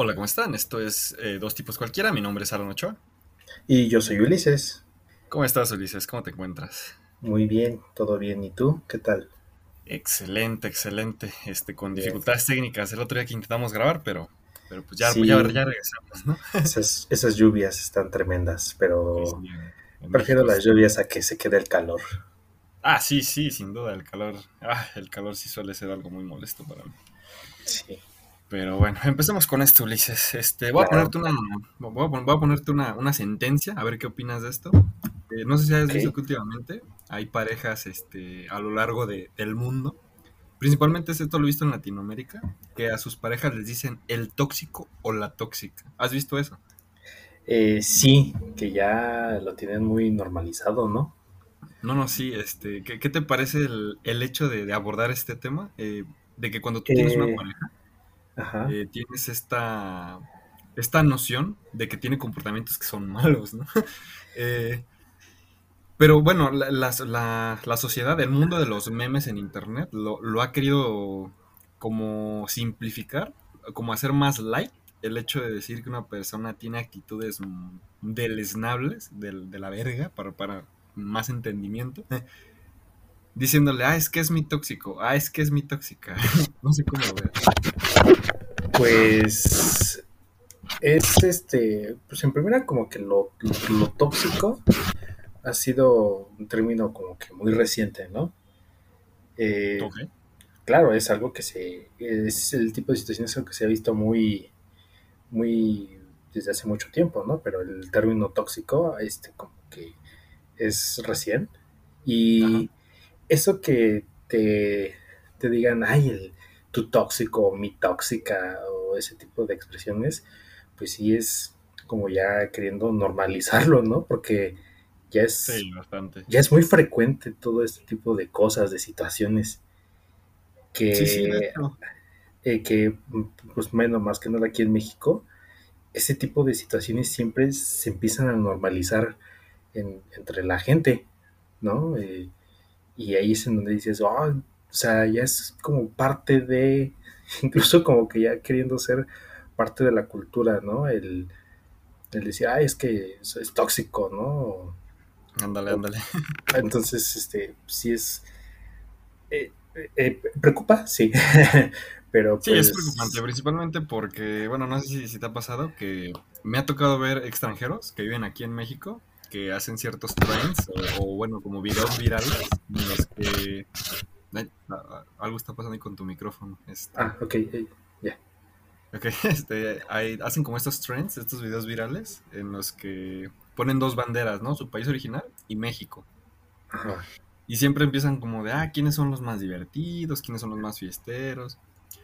Hola, ¿cómo están? Esto es eh, Dos Tipos Cualquiera. Mi nombre es Alan Ochoa. Y yo soy Ulises. ¿Cómo estás, Ulises? ¿Cómo te encuentras? Muy bien, todo bien. ¿Y tú? ¿Qué tal? Excelente, excelente. Este, con dificultades técnicas el otro día que intentamos grabar, pero, pero pues ya, Sí, ya, ya regresamos, ¿no? esas, esas lluvias están tremendas, pero Sí, sí, prefiero México las lluvias a que se quede el calor. Ah, sí, sí, sin duda, el calor. Ah, el calor sí suele ser algo muy molesto para mí. Sí, Pero bueno, empecemos con esto, Ulises. Este, voy a ponerte una, voy a, ponerte una, una sentencia, a ver qué opinas de esto. Eh, no sé si has visto que últimamente hay parejas este, a lo largo de- del mundo, principalmente esto lo he visto en Latinoamérica, que a sus parejas les dicen el tóxico o la tóxica. ¿Has visto eso? Eh, sí, que ya lo tienen muy normalizado, ¿no? No, no, sí, este, ¿qué, qué te parece el, el hecho de, de abordar este tema? Eh, de que cuando tú tienes una Eh, pareja. Eh, tienes esta, esta noción de que tiene comportamientos que son malos, ¿no? Eh, pero bueno, la, la- sociedad, el mundo de los memes en internet lo, ha querido como simplificar, como hacer más light el hecho de decir que una persona tiene actitudes deleznables, del- de, la verga, para, para más entendimiento, diciéndole, ah, es que es mi tóxico, ah, es que es mi tóxica, no sé cómo veas. Pues es este, pues en primera como que lo, lo, lo tóxico ha sido un término como que muy reciente, ¿no? Eh, claro, es algo que se, es el tipo de situaciones que se ha visto muy, muy desde hace mucho tiempo, ¿no? Pero el término tóxico, este, como que es recién. Ajá. Y eso que te, te digan, ay, el, tu tóxico, mi tóxica, o ese tipo de expresiones, pues sí es como ya queriendo normalizarlo, ¿no? Porque ya es, Sí, bastante. ya es muy frecuente todo este tipo de cosas, de situaciones Sí, sí, que, hecho. eh, que pues menos más que nada aquí en México, ese tipo de situaciones siempre se empiezan a normalizar en- entre la gente, ¿no? Eh, y ahí es en donde dices, "Ah, o sea, ya es como parte de, incluso como que ya queriendo ser parte de la cultura, ¿no? El, el decir, ay, es que es, es tóxico, ¿no? Ándale, ándale. entonces, este, sí es, eh, eh, preocupa, sí, pero Sí, es preocupante, pues, principalmente porque, bueno, no sé si, si te ha pasado que me ha tocado ver extranjeros que viven aquí en México que hacen ciertos trends o, o, bueno, como videos virales en los que... Algo está pasando ahí con tu micrófono. Este, ah, ok, ya, ok, este, hay- hacen como estos trends, estos videos virales en los que ponen dos banderas, ¿no? Su país original y México. ajá, Y siempre empiezan como de, ah, ¿quiénes son los más divertidos? ¿Quiénes son los más fiesteros?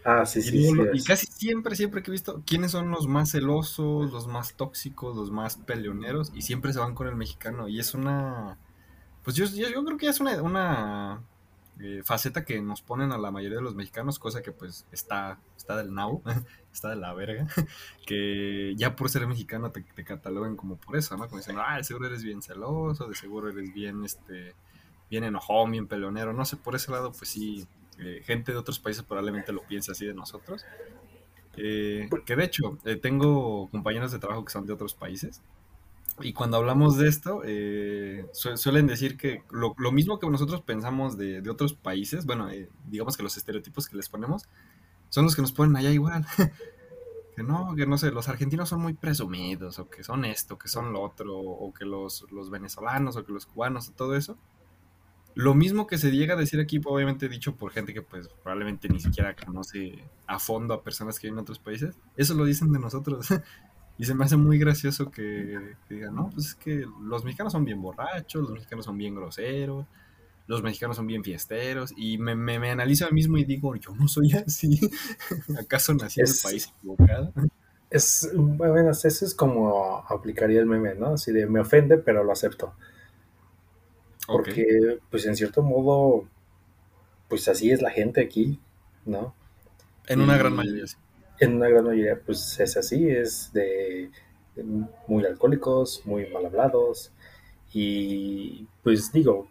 ah, sí, Y, sí, sí, y casi siempre, siempre que he visto quiénes son los más celosos, los más tóxicos, los más peleoneros, y siempre se van con el mexicano. Y es una, pues yo, yo, yo creo que es una, una eh, faceta que nos ponen a la mayoría de los mexicanos, cosa que pues está, está del nabo, está de la verga, que ya por ser mexicano te, te cataloguen como por eso, ¿no? Como diciendo, ah, de seguro eres bien celoso, de seguro eres bien, este, bien enojón, bien peleonero, no sé, por ese lado, pues sí, eh, gente de otros países probablemente lo piense así de nosotros. Eh, que de hecho, eh, tengo compañeros de trabajo que son de otros países y cuando hablamos de esto, eh, su- suelen decir que lo, lo mismo que nosotros pensamos de, de otros países, bueno, eh, digamos que los estereotipos que les ponemos son los que nos ponen allá igual. Que no, que no sé, los argentinos son muy presumidos, o que son esto, que son lo otro, o que los, los venezolanos, o que los cubanos, o todo eso. Lo mismo que se llega a decir aquí, obviamente dicho por gente que pues probablemente ni siquiera conoce a fondo a personas que viven en otros países, eso lo dicen de nosotros. Y se me hace muy gracioso que, que digan, no, pues es que los mexicanos son bien borrachos, los mexicanos son bien groseros, los mexicanos son bien fiesteros, y me, me, me analizo a mí mismo y digo, yo no soy así, ¿acaso nací en el es, país equivocado? es, bueno, eso es como aplicaría el meme, ¿no? Así de, me ofende, pero lo acepto, porque, pues, en cierto modo, pues así es la gente aquí, ¿no? en una gran mayoría sí. En una gran mayoría, pues es así, es de, de muy alcohólicos, muy mal hablados, y pues digo,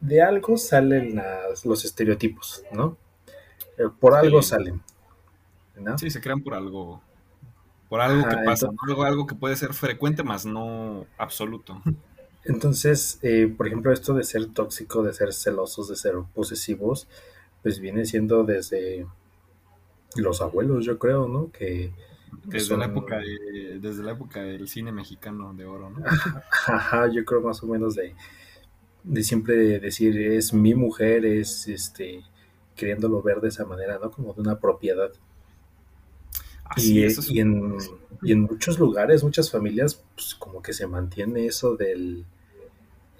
de algo salen las, los estereotipos, ¿no? Eh, Por algo Sí, salen, ¿no? sí, se crean por algo. por algo que pasa, algo, algo que puede ser frecuente, más no absoluto. Entonces, eh, por ejemplo, esto de ser tóxico, de ser celosos, de ser posesivos, pues viene siendo desde los abuelos, yo creo, ¿no? Que desde la época desde la época del cine mexicano de oro, ¿no? Ajá, yo creo más o menos de, de siempre decir es mi mujer, es este queriéndolo ver de esa manera, ¿no? Como de una propiedad. y, y, en, y, en, muchos lugares, muchas familias, pues como que se mantiene eso del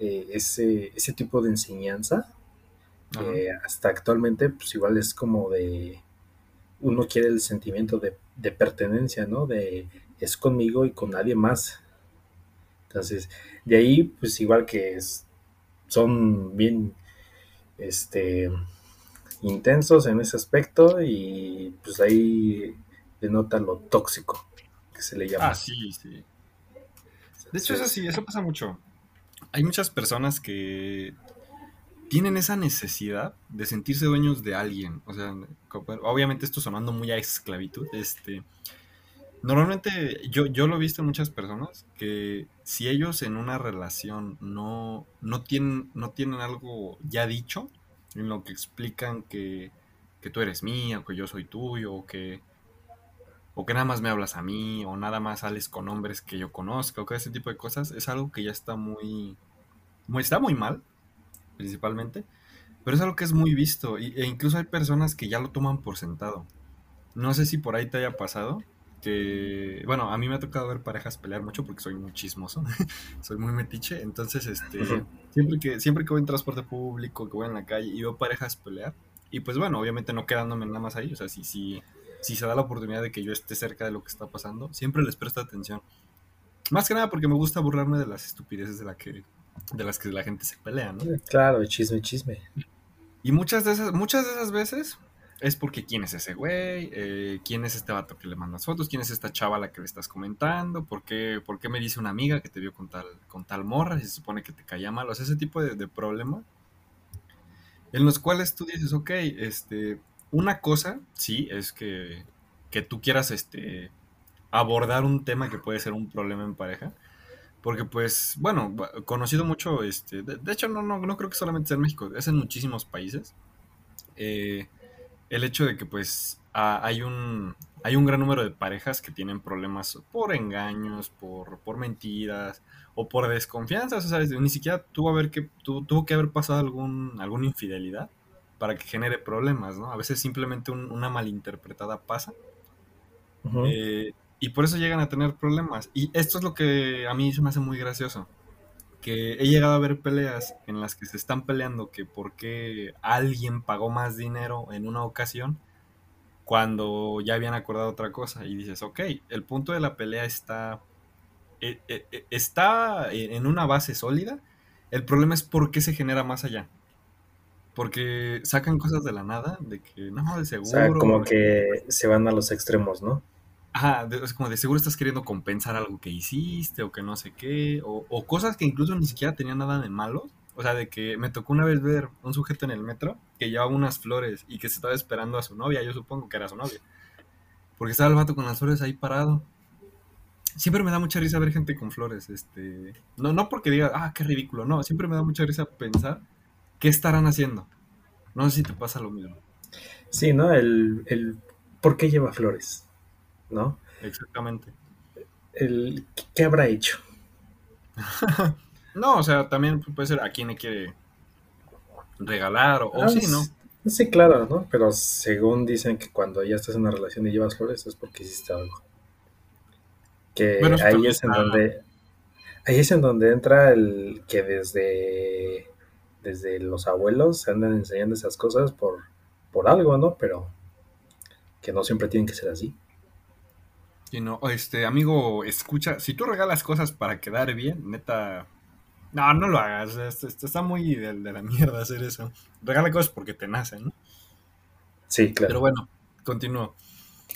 eh, ese, ese tipo de enseñanza. hasta actualmente, pues igual es como de uno quiere el sentimiento de, de, pertenencia, ¿no? De es conmigo y con nadie más. Entonces, de ahí, pues igual que es, son bien este intensos en ese aspecto y pues ahí denota lo tóxico que se le llama. Ah, sí, sí. De hecho, eso sí, eso pasa mucho. Hay muchas personas que tienen esa necesidad de sentirse dueños de alguien. O sea, obviamente esto sonando muy a esclavitud. Este, normalmente yo, yo lo he visto en muchas personas que si ellos en una relación no, no, tienen, no tienen algo ya dicho, en lo que explican que, que tú eres mía, o que yo soy tuyo, o que, o que nada más me hablas a mí, o nada más sales con hombres que yo conozco, o que ese tipo de cosas, es algo que ya está muy, está muy mal, principalmente, pero es algo que es muy visto, e incluso hay personas que ya lo toman por sentado. No sé si por ahí te haya pasado, que, bueno, a mí me ha tocado ver parejas pelear mucho porque soy muy chismoso, soy muy metiche, entonces, este, siempre que, siempre que voy en transporte público, que voy en la calle y veo parejas pelear, y pues bueno, obviamente no quedándome nada más ahí, o sea, si, si, si se da la oportunidad de que yo esté cerca de lo que está pasando, siempre les presto atención. Más que nada porque me gusta burlarme de las estupideces de, la que, de las que la gente se pelea, ¿no? Claro, chisme, chisme. Y muchas de esas, muchas de esas veces es porque quién es ese güey, eh, quién es este vato que le mandas fotos, quién es esta chava a la que le estás comentando, ¿Por qué, por qué me dice una amiga que te vio con tal, con tal morra, si se supone que te caía mal, o sea, ese tipo de, de problema, en los cuales tú dices, ok, este, una cosa, sí, es que, que tú quieras, este, abordar un tema que puede ser un problema en pareja, porque pues, bueno, conocido mucho, este, de, hecho no, no, no creo que solamente sea en México, es en muchísimos países, eh, el hecho de que pues hay un hay un gran número de parejas que tienen problemas por engaños, por, por mentiras o por desconfianza, o sea, ni siquiera tuvo, haber que, tuvo que haber pasado algún, alguna infidelidad para que genere problemas, ¿no? A veces simplemente una malinterpretada pasa eh, y por eso llegan a tener problemas. Y esto es lo que a mí se me hace muy gracioso que he llegado a ver peleas en las que se están peleando que por qué alguien pagó más dinero en una ocasión cuando ya habían acordado otra cosa y dices, ok, el punto de la pelea está, eh, eh, eh, está en una base sólida, el problema es por qué se genera más allá. Porque sacan cosas de la nada, de que no, de seguro. O sea, como que se van a los extremos, ¿no? Ajá, es como de seguro estás queriendo compensar algo que hiciste o que no sé qué, o, cosas que incluso ni siquiera tenían nada de malo. O sea, de que me tocó una vez ver un sujeto en el metro que llevaba unas flores y que se estaba esperando a su novia, yo supongo que era su novia. Porque estaba el vato con las flores ahí parado. Siempre me da mucha risa ver gente con flores, este... No, no porque diga, ah, qué ridículo, no, siempre me da mucha risa pensar qué estarán haciendo. No sé si te pasa lo mismo. Sí, ¿no? El, el ¿por qué lleva flores? ¿No? Exactamente. El, ¿Qué habrá hecho? no, o sea, también puede ser a quién le quiere regalar o, ah, sí, ¿no? Sí, claro, ¿no? Pero según dicen que cuando ya estás en una relación y llevas flores es porque hiciste algo. Que ahí es en donde ahí es en donde entra el que desde desde los abuelos se andan enseñando esas cosas por por algo, ¿no? Pero que no siempre tienen que ser así no, este, amigo, escucha, si tú regalas cosas para quedar bien, neta, no, no lo hagas, está muy de, la mierda hacer eso. Regala cosas porque te nacen, ¿no? Sí, claro. Pero bueno, continúo.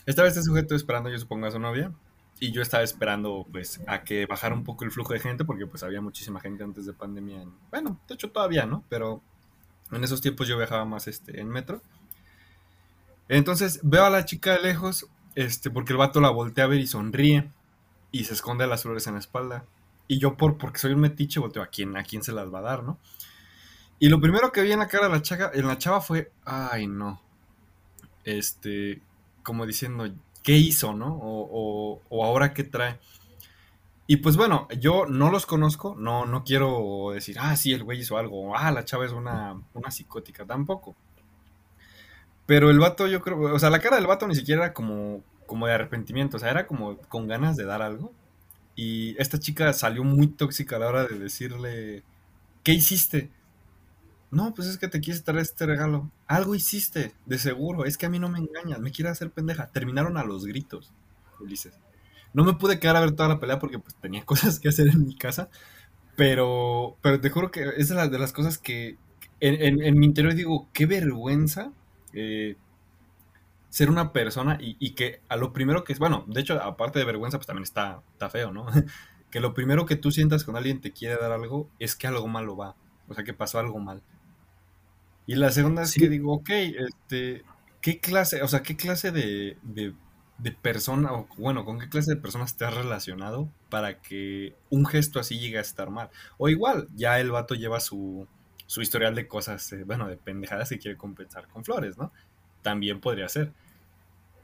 Estaba este sujeto esperando, yo supongo, a su novia. Y yo estaba esperando, pues, a que bajara un poco el flujo de gente, porque pues había muchísima gente antes de pandemia. bueno, de hecho todavía, ¿no? Pero en esos tiempos yo viajaba más este, en metro. Entonces veo a la chica de lejos este, porque el vato la voltea a ver y sonríe y se esconde las flores en la espalda. Y yo, por, porque soy un metiche, volteo a quién, a quién se las va a dar, ¿no? Y lo primero que vi en la cara de la chava, en la chava fue, ay, no. Este, como diciendo, ¿qué hizo, no? O, o, ahora qué trae. Y pues bueno, yo no los conozco, no, no quiero decir, ah, sí, el güey hizo algo, ah, la chava es una, una psicótica, tampoco. Pero el vato, yo creo, o sea, la cara del vato ni siquiera era como, como de arrepentimiento, o sea, era como con ganas de dar algo. Y esta chica salió muy tóxica a la hora de decirle, ¿qué hiciste? No, pues es que te quise traer este regalo. Algo hiciste, de seguro. Es que a mí no me engañas, me quieres hacer pendeja. Terminaron a los gritos, Ulises. No me pude quedar a ver toda la pelea porque pues, tenía cosas que hacer en mi casa. Pero, pero te juro que es de las, de las cosas que en, en mi interior digo, qué vergüenza eh, ser una persona y, que a lo primero que es, bueno, de hecho, aparte de vergüenza, pues también está, está feo, ¿no? que lo primero que tú sientas cuando alguien te quiere dar algo es que algo malo va, o sea, que pasó algo mal. Y la segunda es que digo, ok, este, ¿qué clase, o sea, qué clase de, de, de persona, o bueno, con qué clase de personas te has relacionado para que un gesto así llegue a estar mal? O igual, ya el vato lleva su, su historial de cosas, eh, bueno, de pendejadas que quiere compensar con flores, ¿no? También podría ser.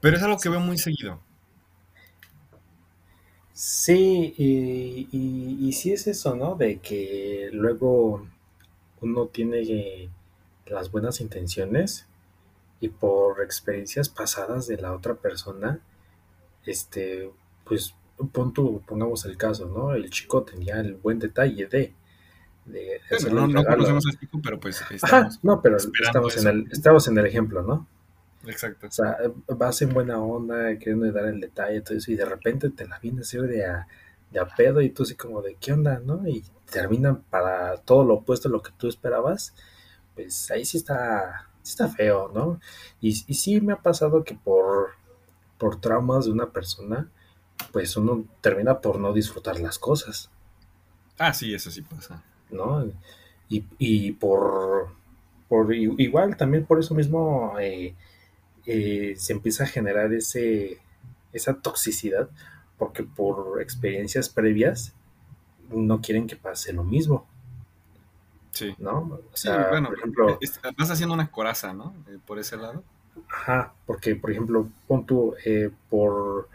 Pero es algo que veo muy seguido. Sí, y, y, sí es eso, ¿no? De que luego uno tiene las buenas intenciones y por experiencias pasadas de la otra persona, este, pues pongamos el caso, ¿no? El chico tenía el buen detalle de, no, no conocemos a chico, pero pues estamos no, pero estamos en, el, estamos en el ejemplo, ¿no? Exacto. O sea, vas en buena onda, queriendo dar el detalle, todo eso, y de repente te la vienes de a, de a pedo y tú así como de, ¿qué onda, no? Y terminan para todo lo opuesto a lo que tú esperabas, pues ahí sí está, está feo, ¿no? Y, y sí me ha pasado que por, por traumas de una persona, pues uno termina por no disfrutar las cosas. Ah, sí, eso sí pasa. ¿No? Y, por, por, igual también por eso mismo eh, eh, se empieza a generar ese, esa toxicidad, porque por experiencias previas no quieren que pase lo mismo. Sí. ¿No? O sea, bueno, por ejemplo. Vas haciendo una coraza, ¿no? Eh, por ese lado. Ajá, porque, por ejemplo, pon tú, por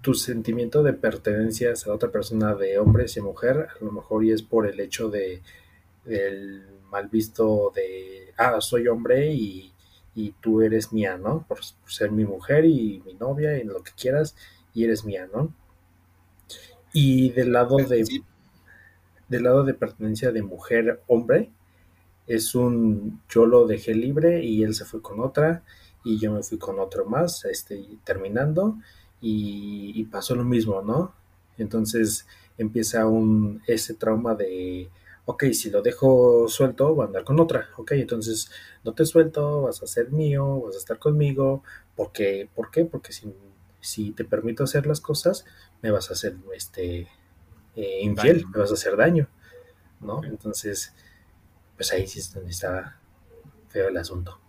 tu sentimiento de pertenencia a otra persona de hombre y mujer, a lo mejor y es por el hecho de el mal visto de, ah, soy hombre y, tú eres mía, ¿no? Por, ser mi mujer y mi novia y lo que quieras, y eres mía, ¿no? Y del lado de, del lado de pertenencia de mujer-hombre, es un, yo lo dejé libre y él se fue con otra y yo me fui con otro más, este, terminando, y, pasó lo mismo, ¿no? Entonces empieza un, ese trauma de, ok, si lo dejo suelto, voy a andar con otra, ok, entonces no te suelto, vas a ser mío, vas a estar conmigo, porque, ¿por qué? Porque si, si te permito hacer las cosas, me vas a hacer este, eh, infiel, me vas a hacer daño, ¿no? Entonces, pues ahí sí está feo el asunto.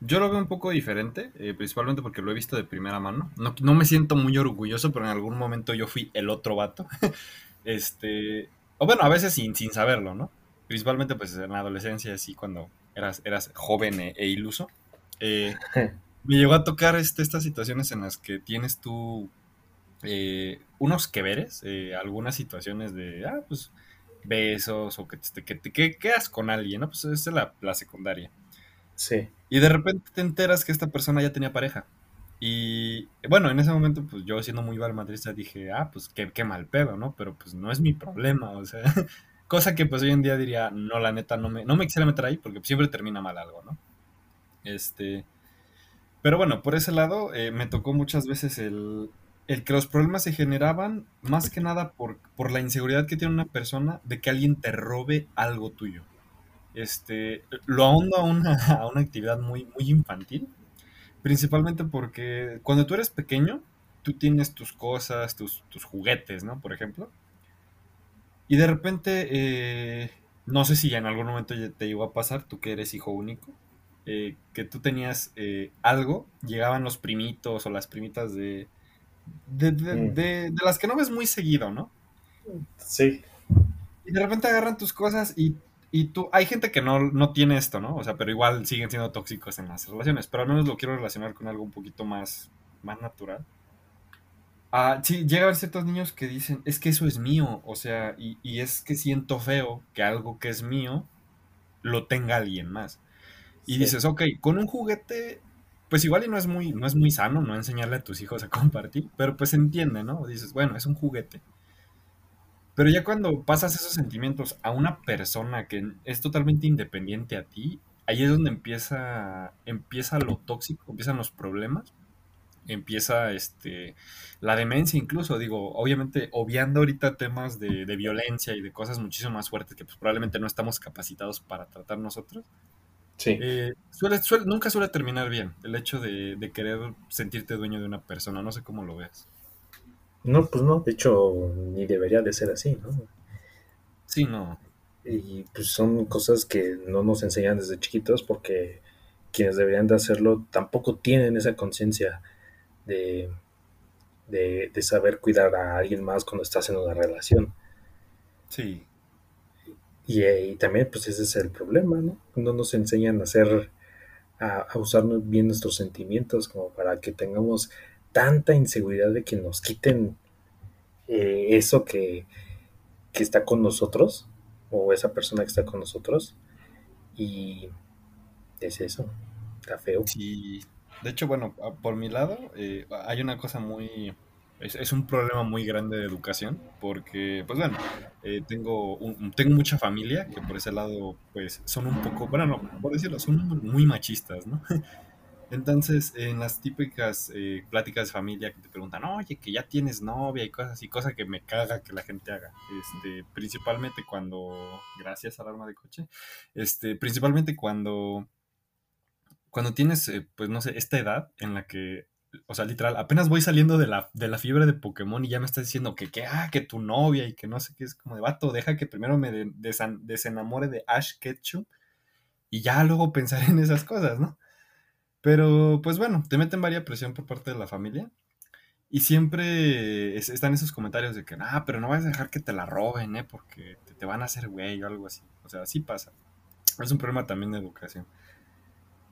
Yo lo veo un poco diferente, eh, principalmente porque lo he visto de primera mano. No, no, me siento muy orgulloso, pero en algún momento yo fui el otro vato. este, o bueno, a veces sin, sin saberlo, ¿no? Principalmente pues en la adolescencia, así cuando eras, eras joven e, e iluso. Eh, me llegó a tocar este, estas situaciones en las que tienes tú eh, unos que veres, algunas situaciones de, ah, pues besos o que te, que te quedas con alguien, ¿no? Pues esa es la, la secundaria. Sí. Y de repente te enteras que esta persona ya tenía pareja. Y bueno, en ese momento, pues yo siendo muy valmadrista dije, ah, pues qué, qué mal pedo, ¿no? Pero pues no es mi problema, o sea, cosa que pues hoy en día diría, no, la neta, no me, no me quisiera meter ahí porque siempre termina mal algo, ¿no? Este, pero bueno, por ese lado eh, me tocó muchas veces el, el que los problemas se generaban más que nada por, por la inseguridad que tiene una persona de que alguien te robe algo tuyo este, lo ahondo a una, a una actividad muy, muy infantil, principalmente porque cuando tú eres pequeño, tú tienes tus cosas, tus, juguetes, ¿no? Por ejemplo. Y de repente, eh, no sé si en algún momento te llegó a pasar, tú que eres hijo único, eh, que tú tenías eh, algo, llegaban los primitos o las primitas de de, Mm. de, de las que no ves muy seguido, ¿no? Sí, Y de repente agarran tus cosas y, y tú, hay gente que no, no tiene esto, ¿no? O sea, pero igual siguen siendo tóxicos en las relaciones, pero al menos lo quiero relacionar con algo un poquito más, más natural. Ah, sí, llega a haber ciertos niños que dicen, es que eso es mío, o sea, y, y es que siento feo que algo que es mío lo tenga alguien más. Y sí. dices, ok, con un juguete, pues igual y no es muy, no es muy sano no enseñarle a tus hijos a compartir, pero pues entiende, ¿no? Dices, bueno, es un juguete. Pero ya cuando pasas esos sentimientos a una persona que es totalmente independiente a ti, ahí es donde empieza, empieza lo tóxico, empiezan los problemas, empieza este, la demencia incluso, digo, obviamente obviando ahorita temas de, de violencia y de cosas muchísimo más fuertes que pues probablemente no estamos capacitados para tratar nosotros, Sí. eh, suele, suele- nunca suele terminar bien el hecho de, de querer sentirte dueño de una persona, no sé cómo lo ves. No, pues no, de hecho, ni debería de ser así, ¿no? Sí, no, Y pues son cosas que no nos enseñan desde chiquitos porque quienes deberían de hacerlo tampoco tienen esa conciencia de, de, de saber cuidar a alguien más cuando estás en una relación. sí, Y, eh, y también pues ese es el problema, ¿no? No nos enseñan a hacer, a, a usar bien nuestros sentimientos como para que tengamos tanta inseguridad de que nos quiten eh, eso que, que está con nosotros o esa persona que está con nosotros y es eso, está feo. Sí, de hecho, bueno, a- por mi lado, eh, hay una cosa muy... Es, un problema muy grande de educación, porque, pues bueno, eh, tengo, tengo mucha familia que por ese lado, pues, son un poco, bueno, no, por decirlo, son muy machistas, ¿no? Entonces, en las típicas eh, pláticas de familia que te preguntan, oye, que ya tienes novia y cosas así, cosa que me caga que la gente haga, este, principalmente cuando, gracias alarma de coche, este, principalmente cuando cuando tienes, eh, pues no sé, esta edad en la que, o sea, literal, apenas voy saliendo de la, de la fiebre de Pokémon y ya me estás diciendo que, que, ah, que tu novia y que no sé qué, es como de vato, deja que primero me de- desenamore de Ash Ketchum y ya luego pensar en esas cosas, ¿no? Pero, pues bueno, te meten varia presión por parte de la familia y siempre es- están esos comentarios de que, ah, pero no vas a dejar que te la roben, ¿eh? Porque te, te van a hacer güey o algo así. O sea, así pasa. Es un problema también de educación.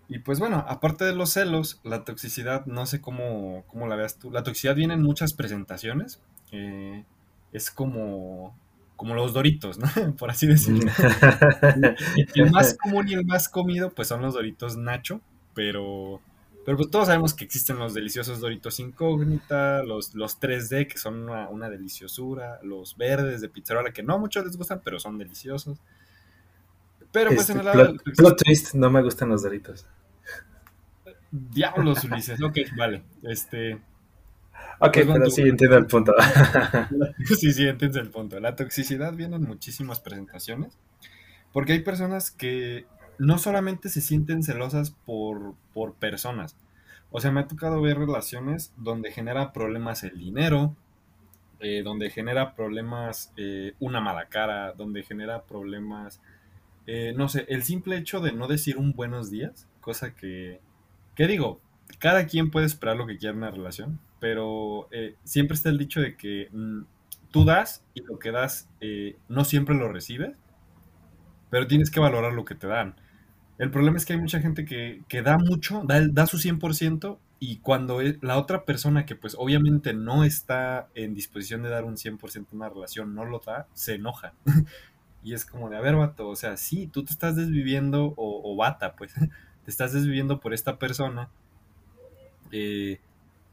Y pues bueno, aparte de los celos, la toxicidad, no sé cómo, cómo la veas tú. La toxicidad viene en muchas presentaciones. eh, es como, como los Doritos, ¿no? Por así decirlo. Y el más común y el más comido, pues son los Doritos Nacho, pero, pero pues todos sabemos que existen los deliciosos Doritos Incógnita, los, los 3D, que son una, una deliciosura, los verdes de pizzerola, que no muchos les gustan, pero son deliciosos. Pero pues en Este, el lado plot, twist, no me gustan los doritos. Diablos, Ulises. Ok, vale. Este. Ok, Pues bueno, pero sí entiendo el punto. Sí, sí, entiendes el punto. La toxicidad viene en muchísimas presentaciones. Porque hay personas que no solamente se sienten celosas por, por personas. O sea, me ha tocado ver relaciones donde genera problemas el dinero, eh, donde genera problemas eh, una mala cara, donde genera problemas, eh, no sé, el simple hecho de no decir un buenos días, cosa que, que digo, cada quien puede esperar lo que quiera en una relación, pero eh, siempre está el dicho de que mm, tú das y lo que das no siempre lo recibes, pero tienes que valorar lo que te dan. El problema es que hay mucha gente que, que da mucho, da, da su 100% y cuando e- la otra persona que pues obviamente no está en disposición de dar un 100% en una relación no lo da, se enoja. Y es como de, a ver, vato, o sea, sí, tú te estás desviviendo, o, o bata, pues, te estás desviviendo por esta persona, eh,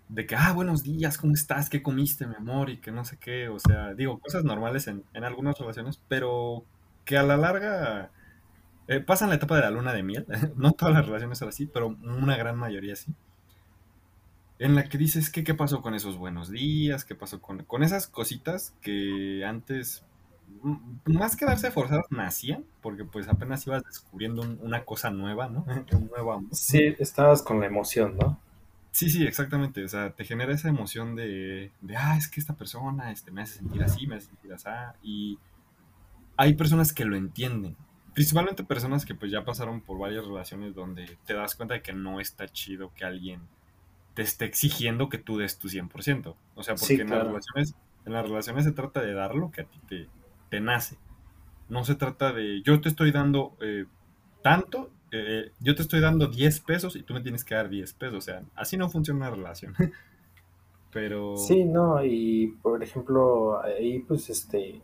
de que, ah, buenos días, ¿cómo estás? ¿Qué comiste, mi amor? Y que no sé qué, o sea, digo, cosas normales en, en algunas relaciones, pero que a la larga eh, pasan la etapa de la luna de miel, no todas las relaciones son así, pero una gran mayoría sí, en la que dices, ¿qué, qué pasó con esos buenos días? ¿Qué pasó con, con esas cositas que antes, m- más que darse forzadas, nacían? Porque pues apenas ibas descubriendo un- una cosa nueva, ¿no? Un nuevo amor. Sí, estabas con la emoción, ¿no? Sí, sí, exactamente. O sea, te genera esa emoción de, de ah, es que esta persona este, me hace sentir así, me hace sentir así. Y hay personas que lo entienden. Principalmente personas que pues ya pasaron por varias relaciones donde te das cuenta de que no está chido que alguien te esté exigiendo que tú des tu 100%. O sea, porque en, las relaciones, en las relaciones se trata de dar lo que a ti te, te nace. No se trata de yo te estoy dando eh, tanto, eh, yo te estoy dando 10 pesos y tú me tienes que dar 10 pesos. O sea, así no funciona una relación. Pero... Sí, no, y por ejemplo, ahí pues este,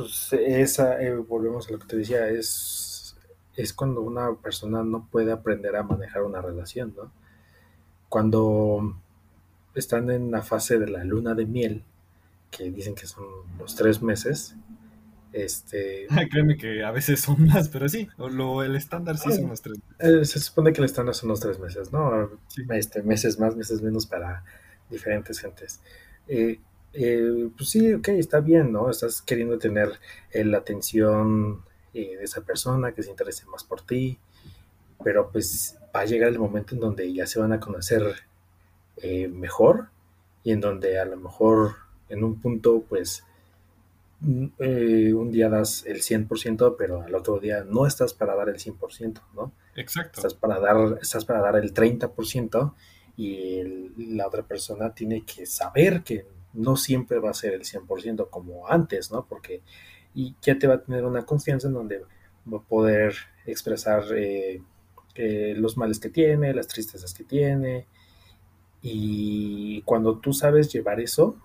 pues esa, eh, volvemos a lo que te decía, es, es cuando una persona no puede aprender a manejar una relación, ¿no? Cuando están en la fase de la luna de miel, que dicen que son los tres meses, este... Créeme que a veces son más, pero sí, lo, el estándar sí son los tres meses. Eh, se supone que el estándar son los tres meses, ¿no? Este, meses más, meses menos para diferentes gentes. Eh, eh, pues sí, ok, está bien, ¿no? Estás queriendo tener la atención de esa persona que se interese más por ti, pero pues va a llegar el momento en donde ya se van a conocer mejor y en donde a lo mejor en un punto pues Mm, eh, un día das el 100%, pero al otro día no estás para dar el 100%, ¿no? Exacto. Estás para dar, estás para dar el 30% y la otra persona tiene que saber que no siempre va a ser el 100% como antes, ¿no? Porque y ya te va a tener una confianza en donde va a poder expresar eh, eh, los males que tiene, las tristezas que tiene. Y cuando tú sabes llevar eso,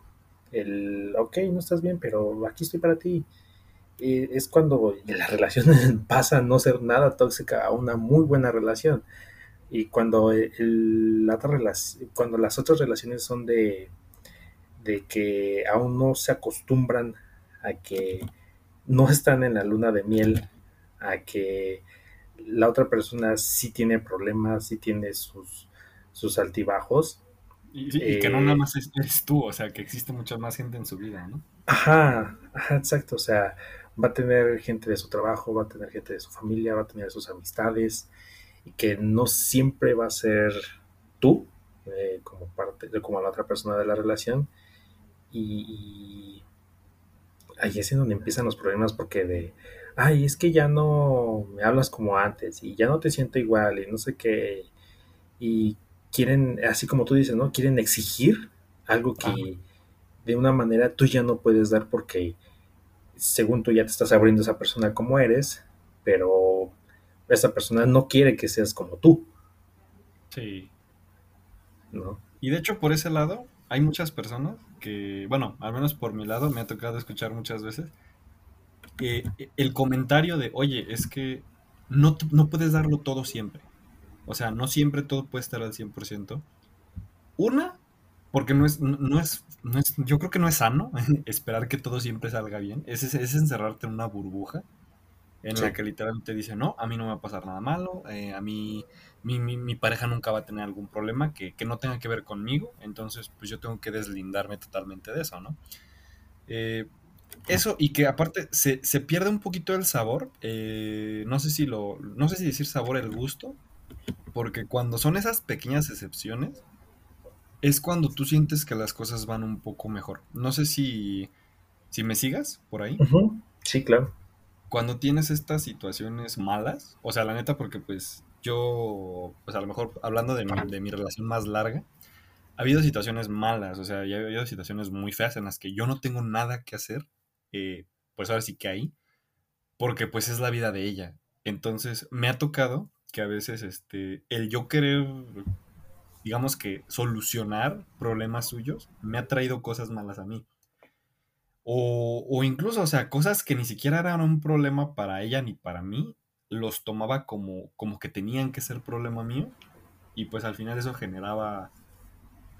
el, ok, no estás bien, pero aquí estoy para ti. es cuando la relación pasa a no ser nada tóxica a una muy buena relación. Y cuando, las otras relaciones son de, de que aún no se acostumbran a que no están en la luna de miel, a que la otra persona sí tiene problemas, sí tiene sus, sus altibajos, y, que no nada eh, más eres tú, o sea, que existe mucha más gente en su vida, ¿no? Ajá, ajá, exacto, o sea, va a tener gente de su trabajo, va a tener gente de su familia, va a tener sus amistades, y que no siempre va a ser tú eh, como parte, como la otra persona de la relación, y, ahí es en donde empiezan los problemas porque de, ay, es que ya no me hablas como antes, y ya no te siento igual, y no sé qué, y quieren, así como tú dices, ¿no? Quieren exigir algo que de una manera tú ya no puedes dar porque según tú ya te estás abriendo esa persona como eres, pero esa persona no quiere que seas como tú. Sí. ¿No? Y de hecho, por ese lado, hay muchas personas que, bueno, al menos por mi lado, me ha tocado escuchar muchas veces que el comentario de, oye, es que no, no puedes darlo todo siempre. O sea, no siempre todo puede estar al 100%. Una, porque no es, no es, no es yo creo que no es sano esperar que todo siempre salga bien. Es, es, encerrarte en una burbuja en la que literalmente dice, no, a mí no me va a pasar nada malo, eh, a mí mi, mi, pareja nunca va a tener algún problema que, que, no tenga que ver conmigo, entonces pues yo tengo que deslindarme totalmente de eso, ¿no? Eh, eso y que aparte se, se, pierde un poquito el sabor, eh, no sé si lo, no sé si decir sabor el gusto, porque cuando son esas pequeñas excepciones, es cuando tú sientes que las cosas van un poco mejor. No sé si, si me sigas por ahí. Sí, claro. Cuando tienes estas situaciones malas, o sea, la neta, porque pues yo, pues a lo mejor hablando de mi, de mi relación más larga, ha habido situaciones malas, o sea, ya ha habido situaciones muy feas en las que yo no tengo nada que hacer, eh, pues ahora sí que hay, porque pues es la vida de ella. Entonces, me ha tocado que a veces este, el yo querer, digamos que solucionar problemas suyos, me ha traído cosas malas a mí. O, o, incluso, o sea, cosas que ni siquiera eran un problema para ella ni para mí, los tomaba como, como que tenían que ser problema mío. Y pues al final eso generaba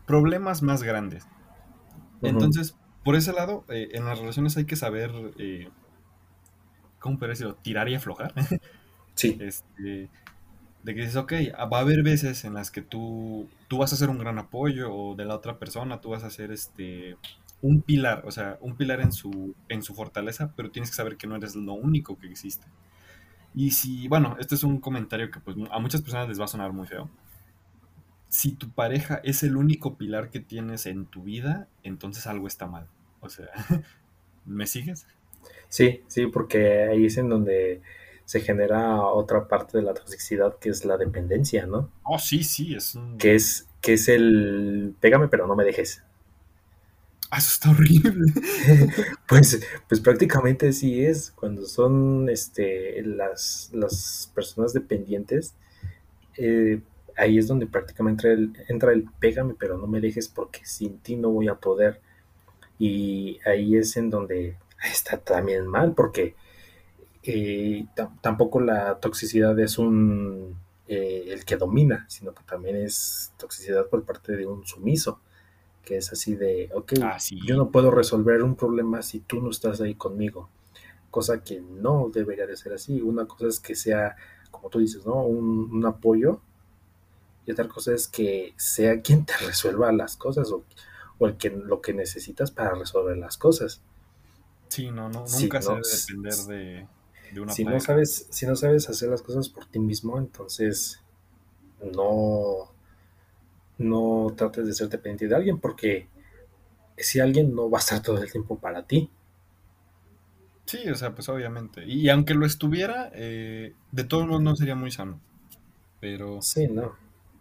problemas más grandes. Entonces, por ese lado, eh, en las relaciones hay que saber, eh, ¿cómo puedo decirlo? Tirar y aflojar. Sí. Este, de que dices, ok, va a haber veces en las que tú, tú vas a ser un gran apoyo o de la otra persona tú vas a ser este, un pilar, o sea, un pilar en su, en su fortaleza, pero tienes que saber que no eres lo único que existe. Y si, bueno, este es un comentario que pues a muchas personas les va a sonar muy feo. Si tu pareja es el único pilar que tienes en tu vida, entonces algo está mal. O sea, ¿me sigues? Sí, sí, porque ahí es en donde se genera otra parte de la toxicidad que es la dependencia, ¿no? Oh, sí, sí, es un... Que es, que es el pégame pero no me dejes. Ah, eso está horrible. pues, pues prácticamente sí es. Cuando son este, las, las personas dependientes, eh, ahí es donde prácticamente entra el, entra el pégame pero no me dejes porque sin ti no voy a poder. Y ahí es en donde está también mal porque eh, tampoco la toxicidad es un eh, el que domina, sino que también es toxicidad por parte de un sumiso, que es así de, ok, Ah, sí. yo no puedo resolver un problema si tú no estás ahí conmigo, cosa que no debería de ser así. Una cosa es que sea, como tú dices, ¿no? Un, un apoyo y otra cosa es que sea quien te resuelva las cosas o, o el que lo que necesitas para resolver las cosas. Sí, no, no, Si nunca se no, debe depender de, de una si no sabes, si no sabes hacer las cosas por ti mismo, entonces no, no trates de ser dependiente de alguien porque si alguien no va a estar todo el tiempo para ti. Sí, o sea, pues obviamente. Y, aunque lo estuviera, eh, de todos modos no sería muy sano. Pero Sí, no.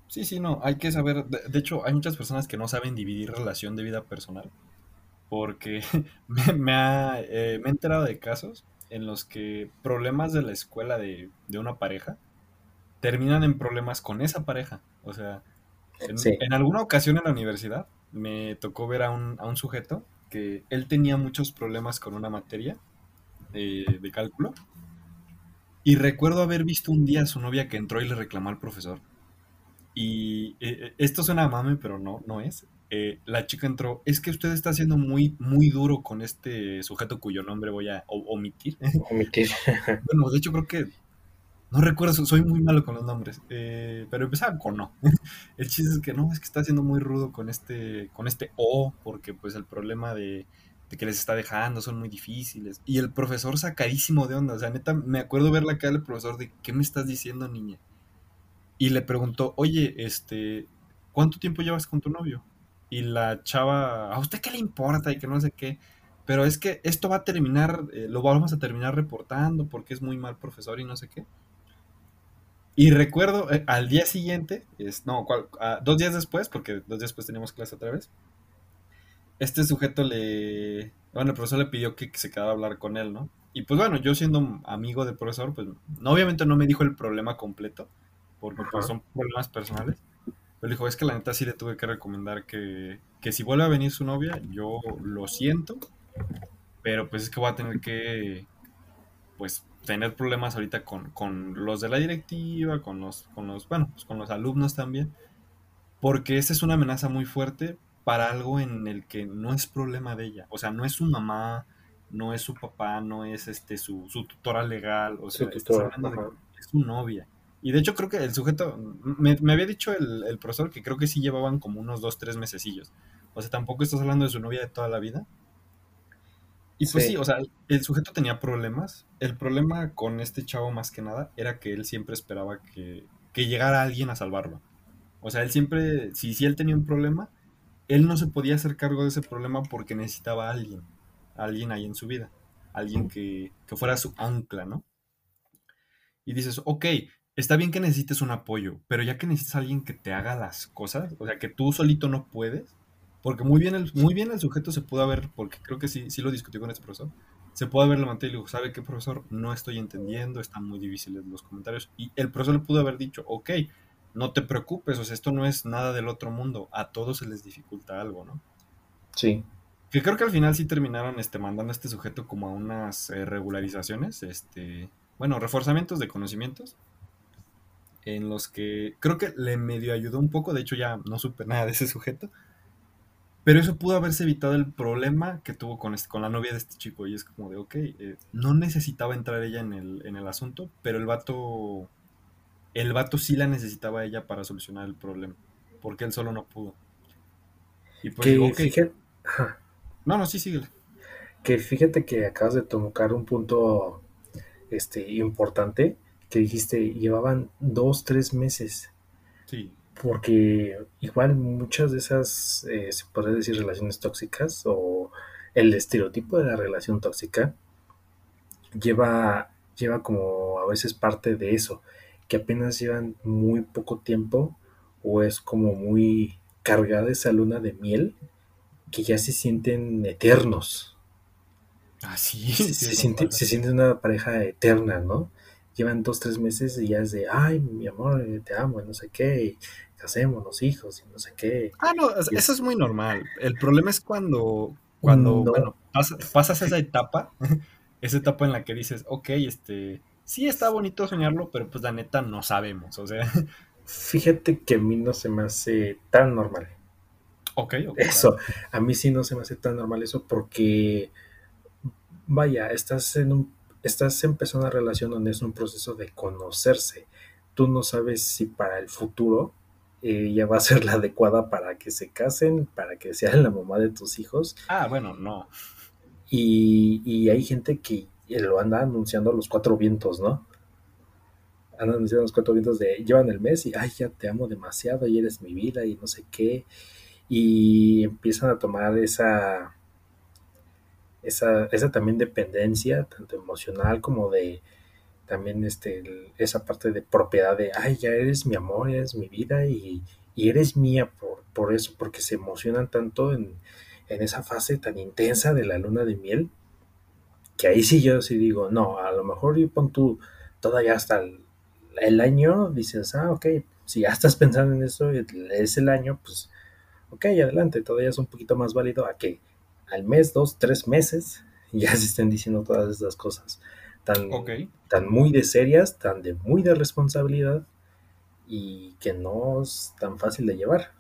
sí, sí, no, hay que saber. De, de hecho, hay muchas personas que no saben dividir relación de vida personal. Porque me, me ha, eh, me he enterado de casos en los que problemas de la escuela de, de una pareja terminan en problemas con esa pareja. O sea, en, Sí, en alguna ocasión en la universidad me tocó ver a un, a un sujeto que él tenía muchos problemas con una materia eh, de cálculo y recuerdo haber visto un día a su novia que entró y le reclamó al profesor. Y eh, eh, esto suena a mame, pero no, no es. Eh, la chica entró, es que usted está siendo muy, muy duro con este sujeto cuyo nombre voy a omitir. omitir. Bueno, de hecho creo que no recuerdo, so- soy muy malo con los nombres, eh, pero empezaba con no. El chiste es que no, es que está siendo muy rudo con este, con este O, porque pues el problema de, de que les está dejando son muy difíciles. Y el profesor sacadísimo de onda, o sea, neta, me acuerdo ver la cara del profesor de, ¿qué me estás diciendo, niña? Y le preguntó, oye, este, ¿cuánto tiempo llevas con tu novio? Y la chava, ¿a usted qué le importa? Y que no sé qué. Pero es que esto va a terminar, eh, lo vamos a terminar reportando porque es muy mal profesor y no sé qué. Y recuerdo eh, al día siguiente, es, no, ¿cuál? Ah, dos días después, porque dos días después teníamos clase otra vez, este sujeto le, bueno, el profesor le pidió que, que se quedara a hablar con él, ¿no? Y pues bueno, yo siendo amigo del profesor, pues no, obviamente no me dijo el problema completo, porque pues son problemas personales. Pero dijo, es que la neta sí le tuve que recomendar que, que si vuelve a venir su novia, yo lo siento, pero pues es que voy a tener que, pues, tener problemas ahorita con, con los de la directiva, con los, con los, bueno, pues con los alumnos también, porque esa es una amenaza muy fuerte para algo en el que no es problema de ella. O sea, no es su mamá, no es su papá, no es este su, su tutora legal. O sea, estás tutor. hablando de es su novia. Y de hecho creo que el sujeto, me, me había dicho el, el profesor que creo que sí llevaban como unos dos, tres mesecillos. O sea, tampoco estás hablando de su novia de toda la vida. Y pues sí, Sí, o sea, el sujeto tenía problemas. El problema con este chavo más que nada era que él siempre esperaba que, que llegara alguien a salvarlo. O sea, él siempre, si, si él tenía un problema, él no se podía hacer cargo de ese problema porque necesitaba a alguien, a alguien ahí en su vida, alguien que, que fuera su ancla, ¿no? Y dices, ok, está bien que necesites un apoyo, pero ya que necesitas a alguien que te haga las cosas, o sea, que tú solito no puedes, porque muy bien el, muy bien el sujeto se pudo haber, porque creo que sí, sí lo discutí con este profesor, se pudo haber levantado y le dijo, ¿sabe qué, profesor? No estoy entendiendo, están muy difíciles los comentarios. Y el profesor le pudo haber dicho, ok, no te preocupes, o sea, esto no es nada del otro mundo, a todos se les dificulta algo, ¿no? sí, Que creo que al final sí terminaron este, mandando a este sujeto como a unas eh, regularizaciones, este, bueno, reforzamientos de conocimientos, en los que creo que le medio ayudó un poco, de hecho ya no supe nada de ese sujeto, pero eso pudo haberse evitado el problema que tuvo con, este, con la novia de este chico, y es como de, ok, eh, no necesitaba entrar ella en el, en el asunto, pero el vato, el vato sí la necesitaba a ella para solucionar el problema, porque él solo no pudo. Y pues que ok, fíjate, no, no, sí, síguele. que fíjate que acabas de tocar un punto este, importante que dijiste, llevaban dos, tres meses, Sí, porque igual muchas de esas, eh, se puede decir, relaciones tóxicas o el estereotipo de la relación tóxica lleva, lleva como a veces parte de eso, que apenas llevan muy poco tiempo o es como muy cargada esa luna de miel que ya se sienten eternos. Ah, sí. Se, se siente, se siente una pareja eterna, ¿no? Llevan dos, tres meses y ya es de, ay, mi amor, eh, te amo, no sé qué, y casémonos, hijos, y no sé qué. Ah, no, eso es, muy normal. El problema es cuando, cuando, no, bueno, pas- pasas esa etapa, esa etapa en la que dices, ok, este, sí está bonito soñarlo, pero pues la neta no sabemos, o sea, fíjate que a mí no se me hace tan normal. ok, ok, claro. Eso, a mí sí no se me hace tan normal eso porque, vaya, estás en un, estás empezando una relación donde es un proceso de conocerse. Tú no sabes si para el futuro ella va a ser la adecuada para que se casen, para que sea la mamá de tus hijos. Ah, bueno, no. Y, y hay gente que lo anda anunciando a los cuatro vientos, ¿no? Andan anunciando a los cuatro vientos de llevan el mes y, ay, ya te amo demasiado y eres mi vida y no sé qué. Y empiezan a tomar esa, esa, esa también dependencia, tanto emocional como de también este, esa parte de propiedad de, ay, ya eres mi amor, eres mi vida y, y eres mía por, por eso, porque se emocionan tanto en, en esa fase tan intensa de la luna de miel, que ahí sí yo sí digo, no, a lo mejor y pon tú todavía hasta el, el año, dices, ah, ok, si ya estás pensando en eso, es el año, pues ok, adelante, todavía es un poquito más válido a que al mes, dos, tres meses, ya se estén diciendo todas estas cosas tan, tan muy de serias, tan de muy de responsabilidad y que no es tan fácil de llevar.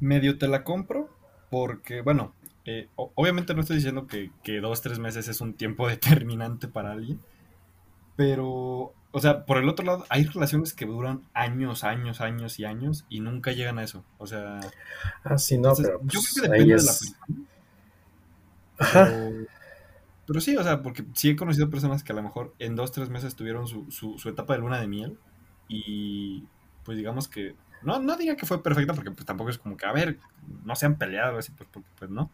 Medio te la compro porque, bueno, eh, obviamente no estoy diciendo que, que dos, tres meses es un tiempo determinante para alguien, pero, o sea, por el otro lado, hay relaciones que duran años, años, años y años y nunca llegan a eso. O sea, Ah, sí, no, entonces, pero yo creo pues que ahí depende de la persona, Ajá, pero, pero sí, o sea, porque sí he conocido personas que a lo mejor en dos, tres meses tuvieron su, su, su etapa de luna de miel y pues digamos que, no, no diría que fue perfecta porque pues tampoco es como que, a ver, no se han peleado así, pues porque pues no.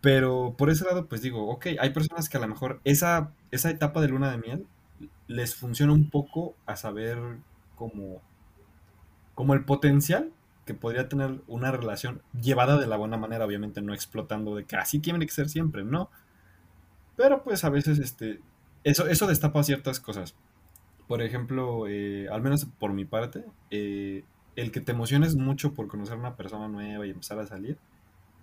Pero por ese lado, pues digo, ok, hay personas que a lo mejor esa, esa etapa de luna de miel les funciona un poco a saber como, como el potencial que podría tener una relación llevada de la buena manera, obviamente no explotando de que así tiene que ser siempre, no. Pero pues a veces este, eso, eso destapa ciertas cosas. Por ejemplo, eh, al menos por mi parte, eh, el que te emociones mucho por conocer a una persona nueva y empezar a salir,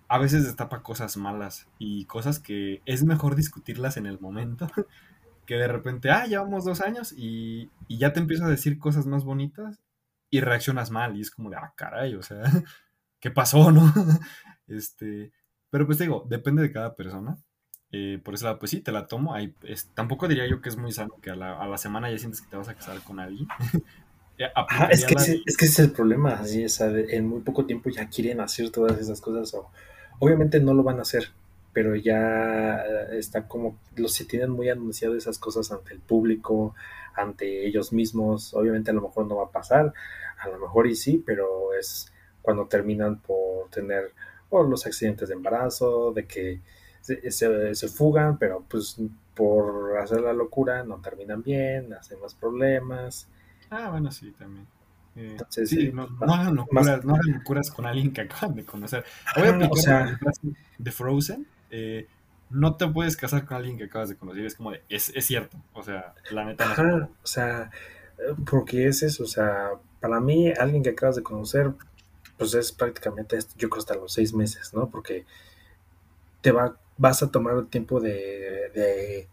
a veces destapa cosas malas y cosas que es mejor discutirlas en el momento, que de repente, ah, llevamos dos años y, y ya te empiezo a decir cosas más bonitas y reaccionas mal y es como de, ah, caray, o sea, ¿qué pasó, no? Este, pero pues te digo, depende de cada persona. Eh, por eso, lado, pues sí, te la tomo. Ahí, es- tampoco diría yo que es muy sano que a la, a la semana ya sientes que te vas a casar con alguien. Ajá, es que la ese, es que ese es el problema, así, de- en muy poco tiempo ya quieren hacer todas esas cosas, o obviamente no lo van a hacer, pero ya está como, los se tienen muy anunciado esas cosas ante el público, ante ellos mismos, obviamente a lo mejor no va a pasar, a lo mejor y sí, pero es cuando terminan por tener o los accidentes de embarazo, de que se, se, se fugan, pero pues por hacer la locura no terminan bien, hacen más problemas. Ah, bueno, sí, también. Eh, Entonces, sí, eh, no, no hagan más, locuras, no hagan locuras con alguien que acaban de conocer. Voy a o aplicar la sea, de Frozen. eh, no te puedes casar con alguien que acabas de conocer. Es como de, es, es cierto. O sea, la neta no ajá, o sea, porque es eso, o sea, para mí alguien que acabas de conocer, pues es prácticamente, yo creo hasta los seis meses, ¿no? Porque te va, vas a tomar el tiempo de, de,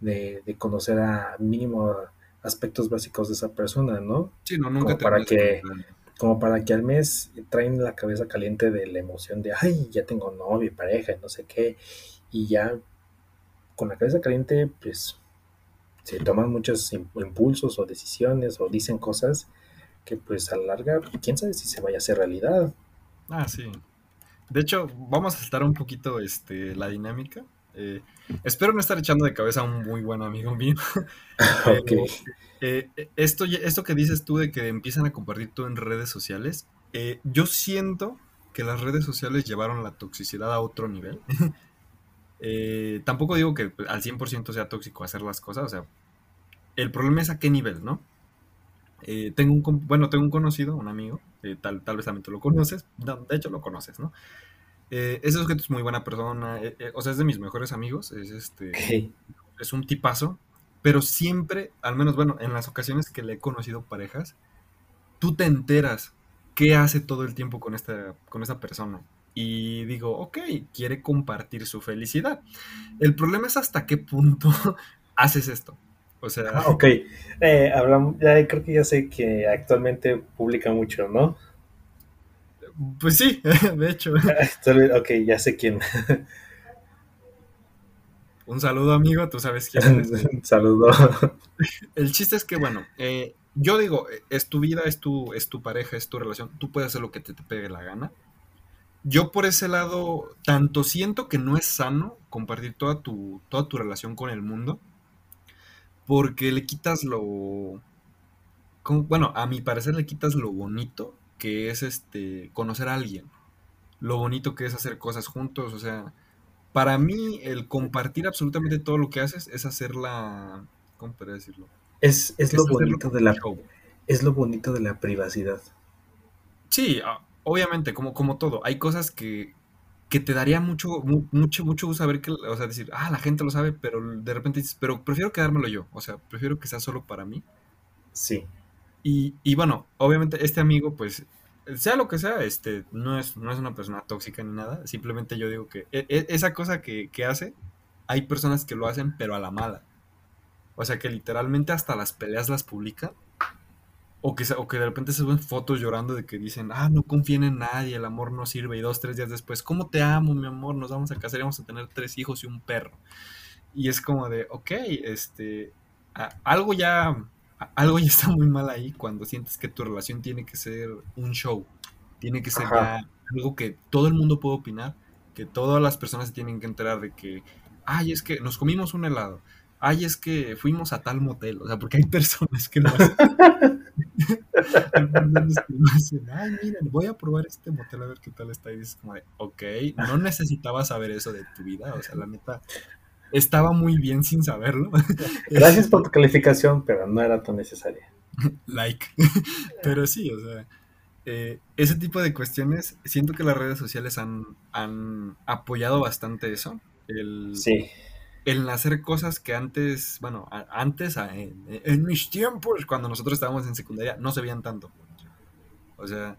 de, de conocer a mínimo aspectos básicos de esa persona, ¿no? Sí, no, nunca Como para terminas de que, como para que al mes traen la cabeza caliente de la emoción de, ay, ya tengo novio, pareja, y no sé qué, y ya con la cabeza caliente, pues se toman muchos im- impulsos o decisiones o dicen cosas que pues a la larga, quién sabe si se vaya a hacer realidad. Ah, sí. De hecho, vamos a saltar un poquito este, la dinámica. Eh, espero no estar echando de cabeza a un muy buen amigo mío, eh, esto, esto que dices tú de que empiezan a compartir todo en redes sociales, eh, yo siento que las redes sociales llevaron la toxicidad a otro nivel. Tampoco digo que al 100% sea tóxico hacer las cosas, o sea, el problema es a qué nivel, ¿no? Eh, tengo un, bueno, tengo un conocido, un amigo, eh, tal, tal vez también tú lo conoces, de hecho lo conoces, ¿no? ese sujeto es muy buena persona, o sea, es de mis mejores amigos, es este, es un tipazo, pero siempre, al menos, bueno, en las ocasiones que le he conocido parejas, tú te enteras qué hace todo el tiempo con esta, con esta persona y digo, ok, quiere compartir su felicidad. El problema es hasta qué punto haces esto. O sea. Ah, ok. Eh, hablamos, ya creo que ya sé que actualmente publica mucho, ¿no? Pues sí, de hecho. ok, ya sé quién. Un saludo, amigo, tú sabes quién es. Un saludo. El chiste es que, bueno, eh, yo digo, es tu vida, es tu, es tu pareja, es tu relación, tú puedes hacer lo que te pegue la gana yo por ese lado, tanto siento que no es sano compartir toda tu, toda tu relación con el mundo, porque le quitas lo... bueno, a mi parecer le quitas lo bonito que es este conocer a alguien, lo bonito que es hacer cosas juntos, o sea, para mí el compartir absolutamente todo lo que haces es hacer la... ¿Cómo podría decirlo? Es, lo bonito de la... Es lo bonito de la privacidad. Sí, obviamente, como, como todo, hay cosas que, que te daría mucho, mucho, mucho gusto saber que, o sea, decir, ah, la gente lo sabe, pero de repente dices, pero prefiero quedármelo yo, o sea, prefiero que sea solo para mí. Sí. Y, y bueno, obviamente este amigo, pues, sea lo que sea, este, no es, no es una persona tóxica ni nada, simplemente yo digo que e, e, esa cosa que, que hace, hay personas que lo hacen, pero a la mala. O sea, que literalmente hasta las peleas las publican o que, o que de repente se ven fotos llorando de que dicen, ah, no confíen en nadie, el amor no sirve. Y dos, tres días después, ¿cómo te amo, mi amor? Nos vamos a casar y vamos a tener tres hijos y un perro. Y es como de, ok, este, algo ya, algo ya está muy mal ahí cuando sientes que tu relación tiene que ser un show. Tiene que ser algo que todo el mundo puede opinar, que todas las personas se tienen que enterar de que, ay, es que nos comimos un helado ay, es que fuimos a tal motel, o sea, porque hay personas que hacen. ay, miren, voy a probar este motel a ver qué tal está. Y dices como de, ok, no necesitaba saber eso de tu vida, o sea, la neta, estaba muy bien sin saberlo. Gracias por tu calificación, pero no era tan necesaria. like. pero sí, o sea, eh, ese tipo de cuestiones, siento que las redes sociales han, han apoyado bastante eso. El, sí el hacer cosas que antes, bueno, antes, en, mis tiempos, cuando nosotros estábamos en secundaria, no se veían tanto. O sea,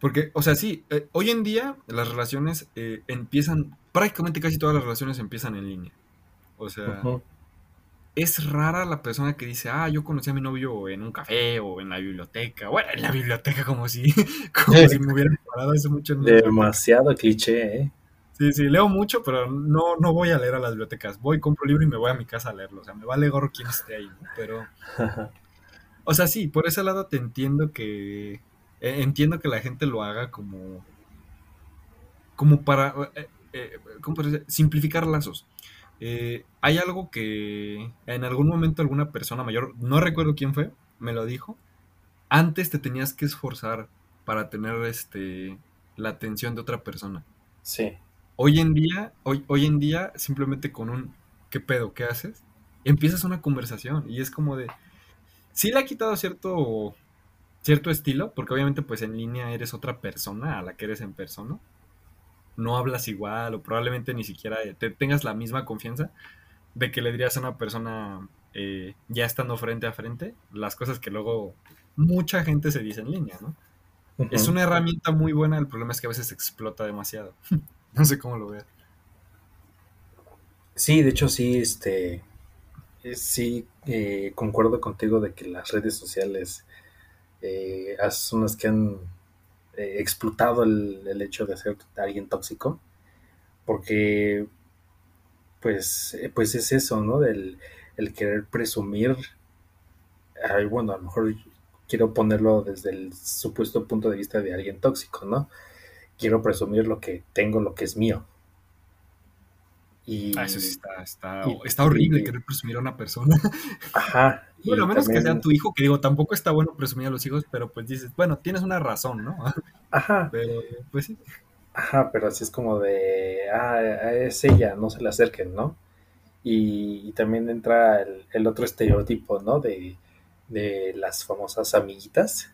porque, o sea, sí, eh, hoy en día las relaciones eh, empiezan, prácticamente casi todas las relaciones empiezan en línea. O sea, es rara la persona que dice, ah, yo conocí a mi novio en un café o en la biblioteca. Bueno, en la biblioteca como si, como si me hubieran parado hace mucho. Demasiado cliché, ¿eh? Sí, sí, leo mucho, pero no, no voy a leer a las bibliotecas. Voy, compro libro y me voy a mi casa a leerlo. O sea, me vale gorro quien esté ahí, Pero. O sea, sí, por ese lado te entiendo que. Eh, entiendo que la gente lo haga como. Como para. Eh, eh, ¿Cómo puede Simplificar lazos. hay algo que en algún momento alguna persona mayor, no recuerdo quién fue, me lo dijo. Antes te tenías que esforzar para tener este la atención de otra persona. Sí. Hoy en día, hoy, hoy en día, simplemente con un ¿qué pedo? ¿Qué haces? Empiezas una conversación y es como de. Sí le ha quitado cierto, cierto estilo, porque obviamente pues en línea eres otra persona a la que eres en persona. No hablas igual o probablemente ni siquiera te tengas la misma confianza de que le dirías a una persona eh, ya estando frente a frente las cosas que luego mucha gente se dice en línea, ¿no? Es una herramienta muy buena, el problema es que a veces explota demasiado. No sé cómo lo veas. Sí, de hecho sí, este, sí, eh, concuerdo contigo de que las redes sociales eh, son las que han eh, explotado el, hecho de ser alguien tóxico, porque pues, pues es eso, ¿no? Del el querer presumir, bueno, a lo mejor quiero ponerlo desde el supuesto punto de vista de alguien tóxico, ¿no? Quiero presumir lo que tengo, lo que es mío. Y, ah, eso sí está, está, horrible querer presumir a una persona. Ajá. bueno, a menos que sea tu hijo, que digo, tampoco está bueno presumir a los hijos, pero pues dices, bueno, tienes una razón, ¿no? Ajá. Pero, pues sí. Ajá, pero así es como de, ah, es ella, no se le acerquen, ¿no? Y, y también entra el, el, otro estereotipo, ¿no? De, de las famosas amiguitas,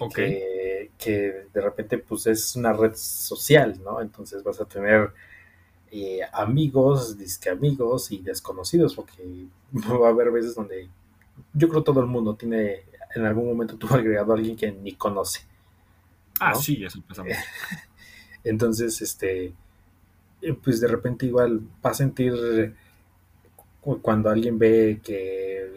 okay. que, que, de repente pues es una red social, ¿no? Entonces vas a tener eh, amigos, disque amigos y desconocidos, porque va a haber veces donde yo creo todo el mundo tiene, en algún momento tuvo agregado a alguien que ni conoce. ¿no? Ah, sí, eso pasa Entonces, este, pues de repente igual va a sentir cuando alguien ve que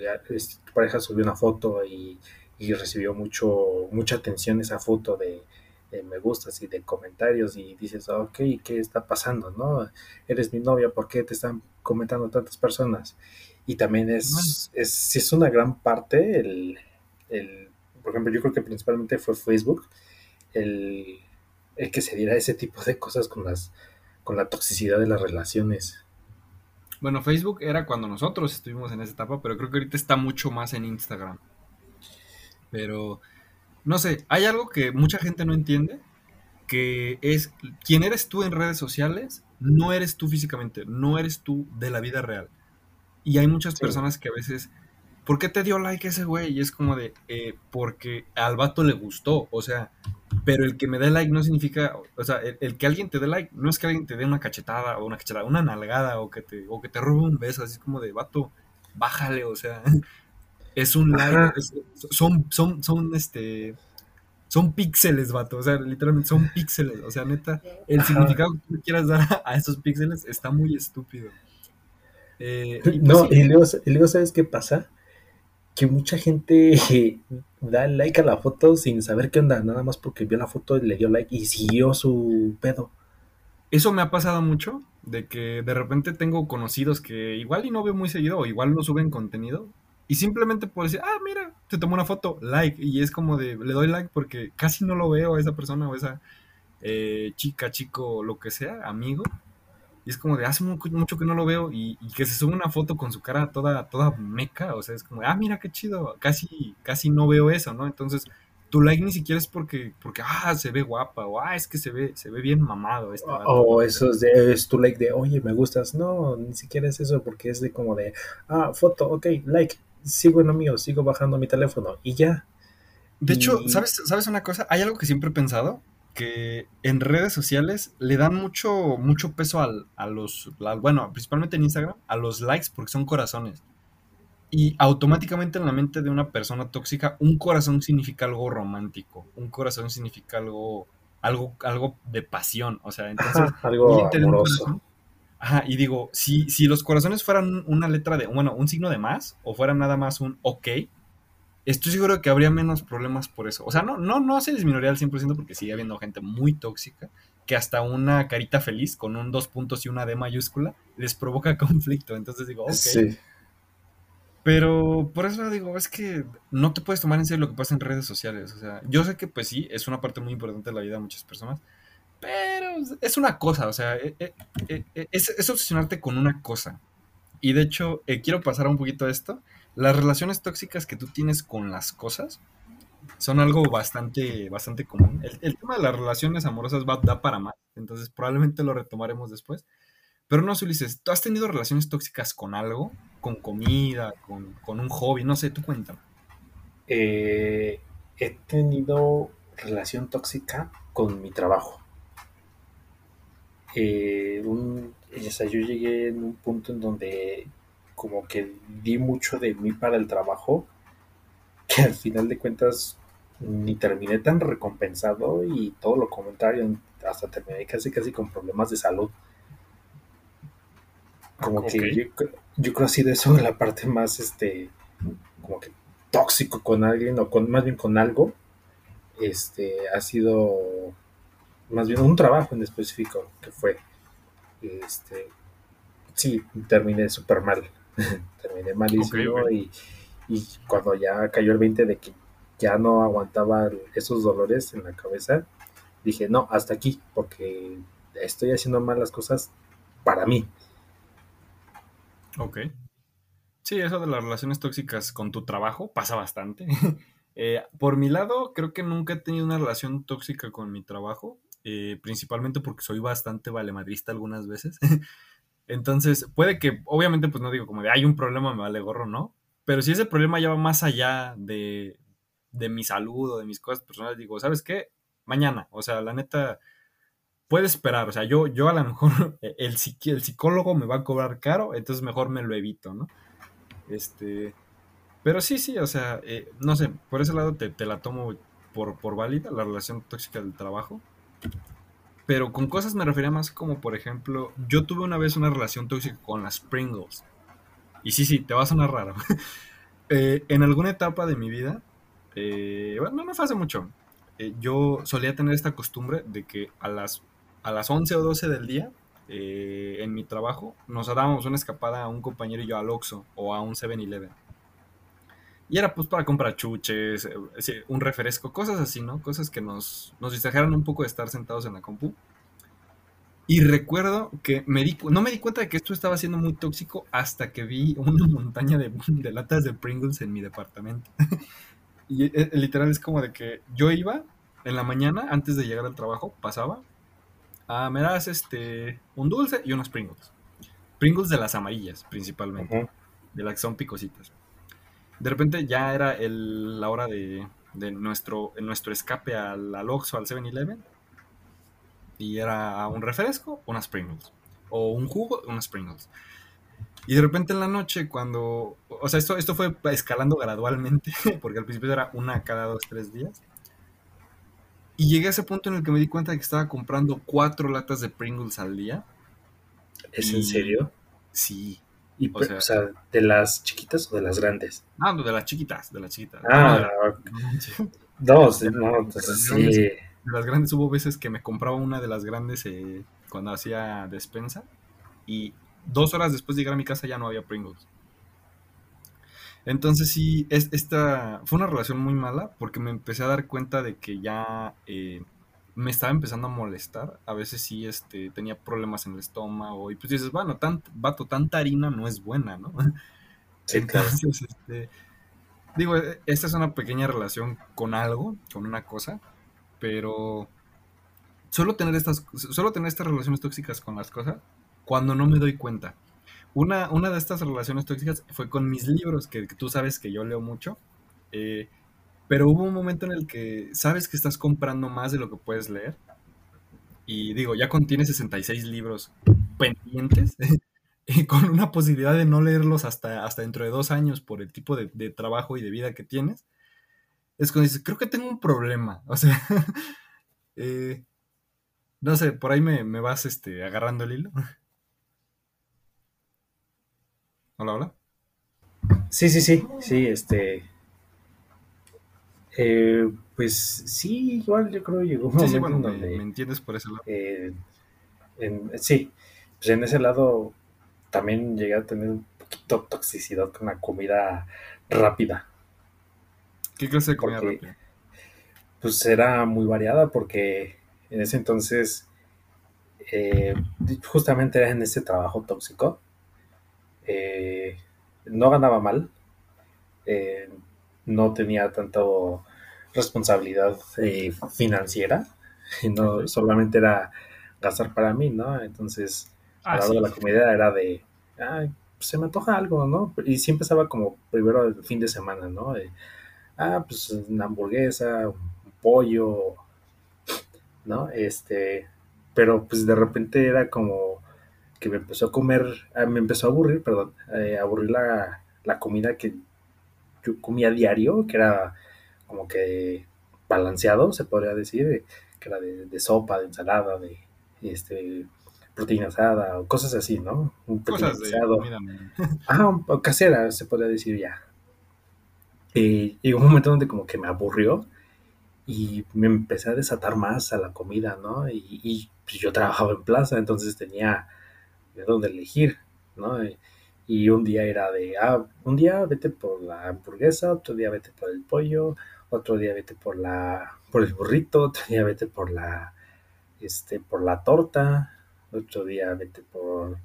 tu pareja subió una foto y, y recibió mucho, mucha atención esa foto de, de, me gustas y de comentarios y dices, ok, ¿qué está pasando? ¿No? Eres mi novia, ¿por qué te están comentando tantas personas? Y también es, es, es una gran parte el, el, por ejemplo, yo creo que principalmente fue Facebook, el, el que se diera ese tipo de cosas con las con la toxicidad de las relaciones. Bueno, Facebook era cuando nosotros estuvimos en esa etapa, pero creo que ahorita está mucho más en Instagram. Pero, no sé, hay algo que mucha gente no entiende, que es quién eres tú en redes sociales, no eres tú físicamente, no eres tú de la vida real. Y hay muchas sí. personas que a veces, ¿por qué te dio like ese güey? Y es como de, eh, porque al vato le gustó, o sea, pero el que me dé like no significa, o sea, el, el, que alguien te dé like no es que alguien te dé una cachetada o una cachetada, una nalgada o que te, o que te robe un beso, así como de vato, bájale, o sea, es un like, es, son, son, son, este, son píxeles, vato, o sea, literalmente son píxeles, o sea, neta, el Ajá. significado que tú quieras dar a, a esos píxeles está muy estúpido. Eh, y pues, no, sí. y, luego, y luego, ¿sabes qué pasa? Que mucha gente da like a la foto sin saber qué onda, nada más porque vio la foto y le dio like y siguió su pedo. Eso me ha pasado mucho, de que de repente tengo conocidos que igual y no veo muy seguido, o igual no suben contenido, y simplemente puedo decir, ah, mira, te tomó una foto, like, y es como de, le doy like porque casi no lo veo a esa persona o esa eh, chica, chico, lo que sea, amigo, y es como de hace mucho que no lo veo y, y, que se sube una foto con su cara toda, toda meca, o sea, es como, ah, mira qué chido, casi, casi no veo eso, ¿no? Entonces, tu like ni siquiera es porque, porque ah, se ve guapa, o ah, es que se ve, se ve bien mamado. Este o oh, eso es, de, es tu like de, oye, me gustas. No, ni siquiera es eso, porque es de como de, ah, foto, ok, like, sigo en lo mío, sigo bajando mi teléfono y ya. De hecho, y... ¿sabes, ¿sabes una cosa? Hay algo que siempre he pensado, que en redes sociales le dan mucho, mucho peso al, a los, al, bueno, principalmente en Instagram, a los likes porque son corazones. Y automáticamente en la mente de una persona tóxica, un corazón significa algo romántico, un corazón significa algo, algo, algo de pasión. O sea, entonces, Ajá, algo amoroso. Ajá, y digo, si, si los corazones fueran una letra de, bueno, un signo de más, o fuera nada más un ok, estoy seguro que habría menos problemas por eso. O sea, no, no, no se disminuiría al 100% porque sigue habiendo gente muy tóxica que hasta una carita feliz con un dos puntos y una D mayúscula les provoca conflicto. Entonces digo, ok. Sí. Pero por eso digo, es que no te puedes tomar en serio lo que pasa en redes sociales. O sea, yo sé que pues sí, es una parte muy importante de la vida de muchas personas, pero es una cosa, o sea, es, es, es obsesionarte con una cosa. Y de hecho, eh, quiero pasar un poquito a esto las relaciones tóxicas que tú tienes con las cosas son algo bastante, bastante común. El, el tema de las relaciones amorosas va, da para más, entonces probablemente lo retomaremos después. Pero no, Ulises, ¿tú has tenido relaciones tóxicas con algo? ¿Con comida? ¿Con, con un hobby? No sé, tú cuéntame. Eh, he tenido relación tóxica con mi trabajo. Eh, un, o sea, yo llegué en un punto en donde como que di mucho de mí para el trabajo, que al final de cuentas ni terminé tan recompensado y todo lo contrario, hasta terminé casi casi con problemas de salud. Como okay. que yo, yo creo así de eso la parte más este como que tóxico con alguien o con más bien con algo este ha sido más bien un trabajo en específico que fue este sí terminé súper mal terminé malísimo okay, okay. Y, y, cuando ya cayó el 20 de que ya no aguantaba esos dolores en la cabeza, dije, no, hasta aquí, porque estoy haciendo mal las cosas para mí. Ok. Sí, eso de las relaciones tóxicas con tu trabajo pasa bastante. eh, por mi lado, creo que nunca he tenido una relación tóxica con mi trabajo. Eh, principalmente porque soy bastante valemadrista algunas veces. Entonces, puede que, obviamente, pues no digo como de hay un problema, me vale gorro, ¿no? Pero si ese problema ya va más allá de, de mi salud o de mis cosas personales, digo, ¿sabes qué? Mañana, o sea, la neta, puede esperar, o sea, yo, yo a lo mejor el, el psicólogo me va a cobrar caro, entonces mejor me lo evito, ¿no? Este, pero sí, sí, o sea, eh, no sé, por ese lado te, te la tomo por, por válida, la relación tóxica del trabajo. Pero con cosas me refería más como, por ejemplo, yo tuve una vez una relación tóxica con las Pringles. Y sí, sí, te va a sonar raro. Eh, en alguna etapa de mi vida, eh, bueno, no fue hace mucho, eh, yo solía tener esta costumbre de que a las, a las 11 o 12 del día, en mi trabajo, nos dábamos una escapada a un compañero y yo al Oxxo o a un 7-Eleven. Y era pues para comprar chuches, eh, un refresco, cosas así, ¿no? Cosas que nos, nos distrajeran un poco de estar sentados en la compu. Y recuerdo que me di, no me di cuenta de que esto estaba siendo muy tóxico hasta que vi una montaña de, de latas de Pringles en mi departamento. y eh, literal es como de que yo iba en la mañana, antes de llegar al trabajo, pasaba, ah, me das este, un dulce y unos Pringles. Pringles de las amarillas, principalmente. De las que son picositas. De repente ya era el, la hora de, de nuestro, nuestro escape al, al Oxxo, al 7-Eleven. Y era un refresco, unas Pringles. O un jugo, unas Pringles. Y de repente en la noche, cuando. O sea, esto, esto fue escalando gradualmente, porque al principio era una cada dos, tres días. Y llegué a ese punto en el que me di cuenta de que estaba comprando cuatro latas de Pringles al día. ¿Es en serio? Sí o, sea, ¿de las chiquitas o de las grandes? Ah, de las chiquitas, de las chiquitas. Ah, dos, no, entonces sí. De las grandes hubo veces que me compraba una de las grandes eh, cuando hacía despensa y dos horas después de llegar a mi casa ya no había Pringles. Entonces sí, esta fue una relación muy mala porque me empecé a dar cuenta de que ya eh, me estaba empezando a molestar. A veces sí este, tenía problemas en el estómago. Y pues dices, bueno, tan, vato, tanta harina no es buena, ¿no? Entonces, este, digo, e, esta es una pequeña relación con algo, con una cosa, pero solo tener estas, solo tener estas relaciones tóxicas con las cosas cuando no me doy cuenta. Una, una de estas relaciones tóxicas fue con mis libros, que, que tú sabes que yo leo mucho. Eh, pero hubo un momento en el que sabes que estás comprando más de lo que puedes leer. Y digo, ya contiene 66 libros pendientes y con una posibilidad de no leerlos hasta, hasta dentro de dos años por el tipo de, trabajo y de vida que tienes. Es cuando dices, creo que tengo un problema. O sea, eh, no sé, por ahí me, me vas este, agarrando el hilo. Hola, hola. Sí, sí, sí, sí, este, eh, pues sí, igual yo creo que llegó un momento donde... Me, entiendes por ese lado? Eh, sí, pues en ese lado también llegué a tener un poquito de toxicidad con la comida rápida. ¿Qué clase de comida rápida? Pues era muy variada porque en ese entonces eh, justamente era en ese trabajo tóxico. no ganaba mal no tenía tanto responsabilidad eh, financiera, no solamente era gastar para mí, ¿no? Entonces, al lado de la comida era de, ay, pues, se me antoja algo, ¿no? Y siempre estaba como primero el fin de semana, ¿no? ah, pues una hamburguesa, un pollo, ¿no? Este, pero pues de repente era como que me empezó a comer, ah, me empezó a aburrir, perdón, eh, aburrir la, la comida que yo comía diario, que era como que balanceado, se podría decir, que era de, sopa, de ensalada, de este proteína asada o cosas así, ¿no? Un cosas asado. Ah, casera, se podría decir ya. Y llegó un momento donde como que me aburrió y me empecé a desatar más a la comida, ¿no? Y, pues yo trabajaba en plaza, entonces tenía de dónde elegir, ¿no? Y un día era de, ah, un día vete por la hamburguesa, otro día vete por el pollo, otro día vete por la, por el burrito, otro día vete por la, este, por la torta, otro día vete por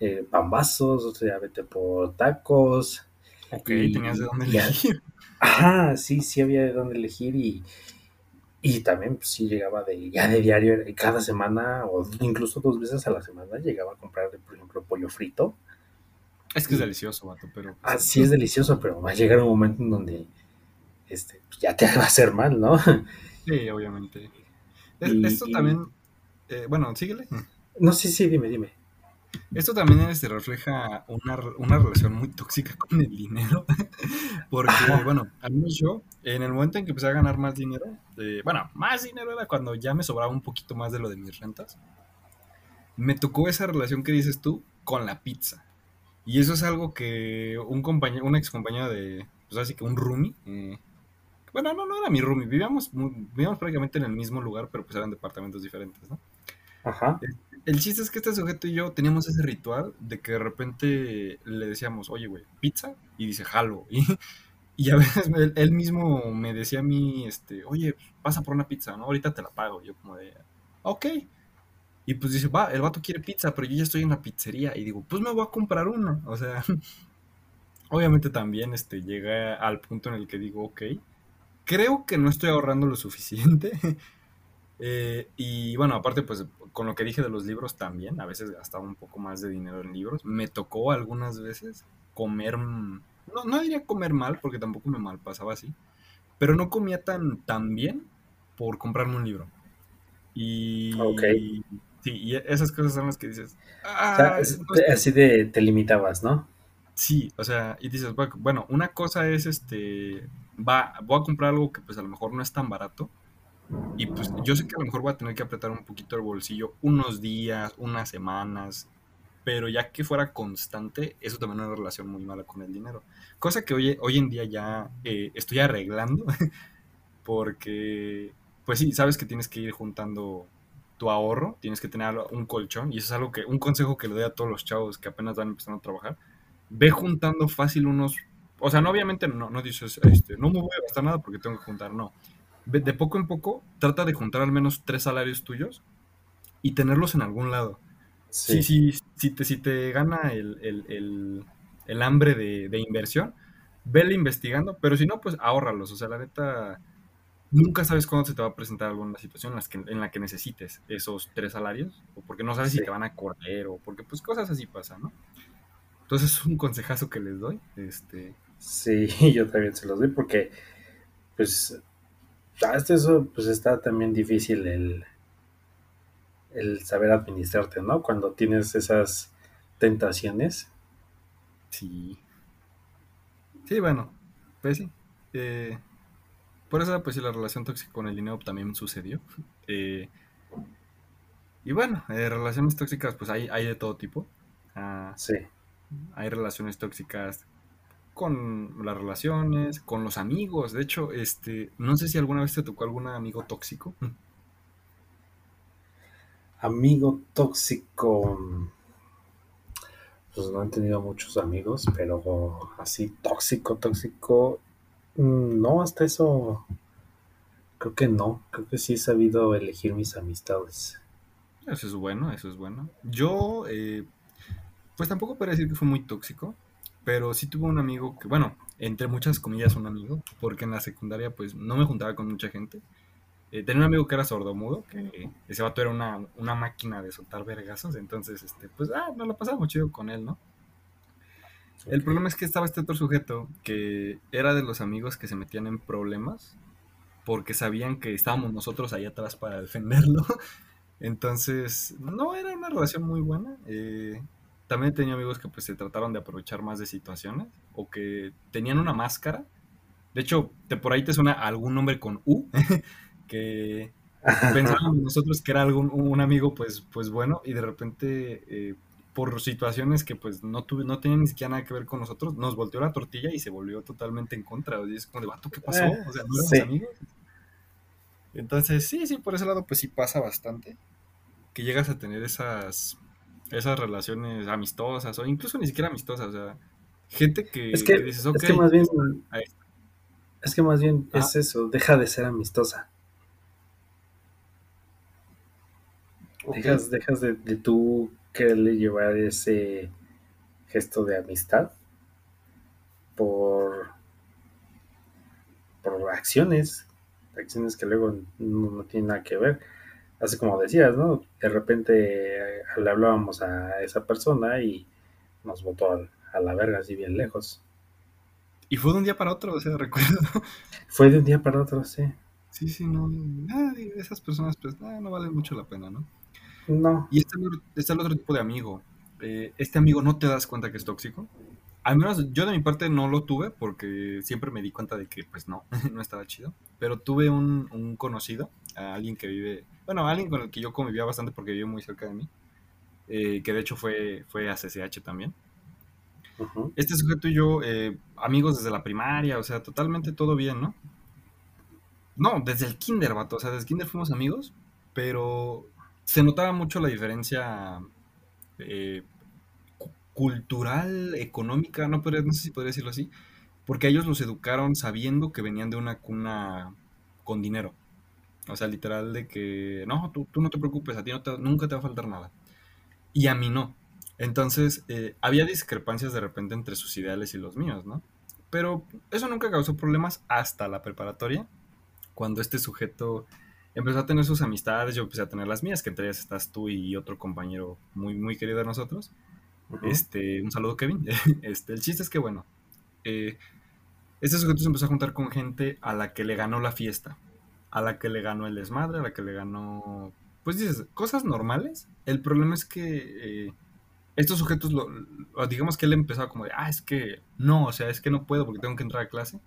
eh, pambazos, otro día vete por tacos. Ok, tenías de dónde elegir. Ajá, sí, sí había de dónde elegir y, Y también, pues, sí llegaba de, ya de diario, cada semana o incluso dos veces a la semana, llegaba a comprar, por ejemplo, pollo frito. Es que es delicioso, vato, pero... Ah, sí es delicioso, pero va a llegar un momento en donde este, pues, ya te va a hacer mal, ¿no? Sí, obviamente. Esto también... Eh, bueno, síguele. No, sí, sí, dime, dime. Esto también este, refleja una, una, relación muy tóxica con el dinero. Porque, bueno, al menos yo, en el momento en que empecé a ganar más dinero, eh, bueno, más dinero era cuando ya me sobraba un poquito más de lo de mis rentas, me tocó esa relación que dices tú con la pizza. Y eso es algo que un compañero, un ex compañero de, pues así que un roomie, eh, bueno, no, no era mi roomie, vivíamos, vivíamos prácticamente en el mismo lugar, pero pues eran departamentos diferentes, ¿no? Ajá. El, chiste es que este sujeto y yo teníamos ese ritual de que de repente le decíamos, oye, güey, pizza, y dice, jalo. Y, a veces él, mismo me decía a mí, este, oye, pasa por una pizza, ¿no? Ahorita te la pago. yo como de, ok. Y pues dice, va, el vato quiere pizza, pero yo ya estoy en la pizzería. Y digo, pues me voy a comprar una. O sea, obviamente también este, llega al punto en el que digo, ok, creo que no estoy ahorrando lo suficiente. Eh, y bueno, aparte, pues con lo que dije de los libros también, a veces gastaba un poco más de dinero en libros. Me tocó algunas veces comer, no, no diría comer mal, porque tampoco me mal pasaba así, pero no comía tan, tan bien por comprarme un libro. Y, sí, y esas cosas son las que dices. Ah, así de te limitabas, ¿no? Sí, o sea, y dices, bueno, una cosa es este, va, voy a comprar algo que pues a lo mejor no es tan barato, y pues yo sé que a lo mejor voy a tener que apretar un poquito el bolsillo unos días, unas semanas, pero ya que fuera constante, eso también es una relación muy mala con el dinero. Cosa que hoy, hoy en día ya eh, estoy arreglando, porque, pues sí, sabes que tienes que ir juntando tu ahorro, tienes que tener un colchón, y eso es algo que, un consejo que le doy a todos los chavos que apenas van empezando a trabajar, ve juntando fácil unos, o sea, no obviamente no, no dices, este, no me voy a gastar nada porque tengo que juntar, no de poco en poco, trata de juntar al menos tres salarios tuyos y tenerlos en algún lado. Sí. Si, si, te, si te gana el, hambre de, inversión, vele investigando, pero si no, pues ahórralos. O sea, la neta, nunca sabes cuándo se te va a presentar alguna situación en, las que, en la que necesites esos tres salarios, o porque no sabes si te van a correr, o porque pues cosas así pasan, ¿no? Entonces es un consejazo que les doy. Este... Sí, yo también se los doy porque, pues, hasta eso, pues está también difícil el, el saber administrarte, ¿no? Cuando tienes esas tentaciones. Sí. Sí, bueno, pues sí. Eh, por eso, pues sí, la relación tóxica con el dinero también sucedió. Eh, y bueno, eh, relaciones tóxicas, pues hay, hay de todo tipo. Ah, sí. Hay relaciones tóxicas con las relaciones, con los amigos. De hecho, este, no sé si alguna vez te tocó algún amigo tóxico. Amigo tóxico. Pues no he tenido muchos amigos, pero así tóxico, tóxico. Mm, no, hasta eso. Creo que no. Creo que sí he sabido elegir mis amistades. Eso es bueno, eso es bueno. Yo, eh, pues tampoco puedo decir que fue muy tóxico pero sí tuve un amigo que, bueno, entre muchas comillas un amigo, porque en la secundaria pues no me juntaba con mucha gente. Eh, tenía un amigo que era sordomudo, que ese vato era una, una máquina de soltar vergazos, entonces, este, pues, ah, no lo pasaba muy chido con él, ¿no? El problema es que estaba este otro sujeto que era de los amigos que se metían en problemas porque sabían que estábamos nosotros ahí atrás para defenderlo. Entonces, no era una relación muy buena. Eh, también tenía amigos que pues se trataron de aprovechar más de situaciones o que tenían una máscara. De hecho, te, por ahí te suena algún nombre con U, que pensábamos nosotros que era algún un amigo pues, pues bueno y de repente eh, por situaciones que pues no tuve, no tenían ni siquiera nada que ver con nosotros, nos volteó la tortilla y se volvió totalmente en contra. Y es como de vato, ¿qué pasó? Eh, o sea, no éramos amigos. Entonces, sí, sí, por ese lado pues sí pasa bastante. Que llegas a tener esas esas relaciones amistosas o incluso ni siquiera amistosas, o sea, gente que, es que, dices, es que más bien, es que más bien es eso, deja de ser amistosa. Dejas, dejas de, de tú quererle llevar ese gesto de amistad por, por acciones, acciones que luego no, tienen nada que ver. Así como decías, ¿no? De repente eh, le hablábamos a esa persona y nos botó a, la verga así bien lejos. Y fue de un día para otro, o sea, recuerdo. Fue de un día para otro, sí. Sí, sí, no. esas personas, pues, no valen mucho la pena, ¿no? No. Y está, está el otro tipo de amigo. Eh, este amigo no te das cuenta que es tóxico. Al menos yo de mi parte no lo tuve porque siempre me di cuenta de que pues no, no estaba chido. Pero tuve un, conocido, alguien que vive, bueno, alguien con el que yo convivía bastante porque vive muy cerca de mí, eh, que de hecho fue, fue a CCH también. Este sujeto y yo, eh, amigos desde la primaria, o sea, totalmente todo bien, ¿no? No, desde el kinder, vato, o sea, desde el kinder fuimos amigos, pero se notaba mucho la diferencia eh, cultural, económica, no, no sé si podría decirlo así, porque ellos los educaron sabiendo que venían de una cuna con dinero. O sea, literal de que, no, tú, no te preocupes, a ti nunca te va a faltar nada. Y a mí no. Entonces, eh, había discrepancias de repente entre sus ideales y los míos, ¿no? Pero eso nunca causó problemas hasta la preparatoria, cuando este sujeto empezó a tener sus amistades, yo empecé a tener las mías, que entre ellas estás tú y otro compañero muy, muy querido de nosotros. Este, un saludo, Kevin. Este, el chiste es que, bueno, eh, este sujeto se empezó a juntar con gente a la que le ganó la fiesta, a la que le ganó el desmadre, a la que le ganó, pues dices, cosas normales. El problema es que eh, estos sujetos, lo, digamos que él empezaba como de, ah, es que no, o sea, es que no puedo porque tengo que entrar a clase.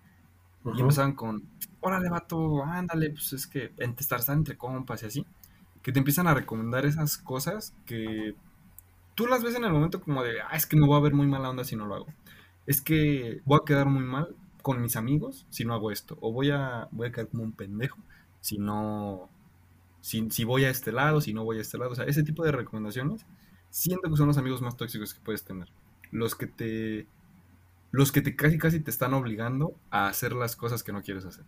Y empezaban con, órale, vato, ándale, pues es que estar entre compas y así. Que te empiezan a recomendar esas cosas que tú las ves en el momento como de, ah, es que me voy a ver muy mala onda si no lo hago. Es que voy a quedar muy mal con mis amigos si no hago esto. O voy a, voy a quedar como un pendejo si no, si, si voy a este lado, si no voy a este lado. O sea, ese tipo de recomendaciones siento que son los amigos más tóxicos que puedes tener. Los que te, los que te casi casi te están obligando a hacer las cosas que no quieres hacer.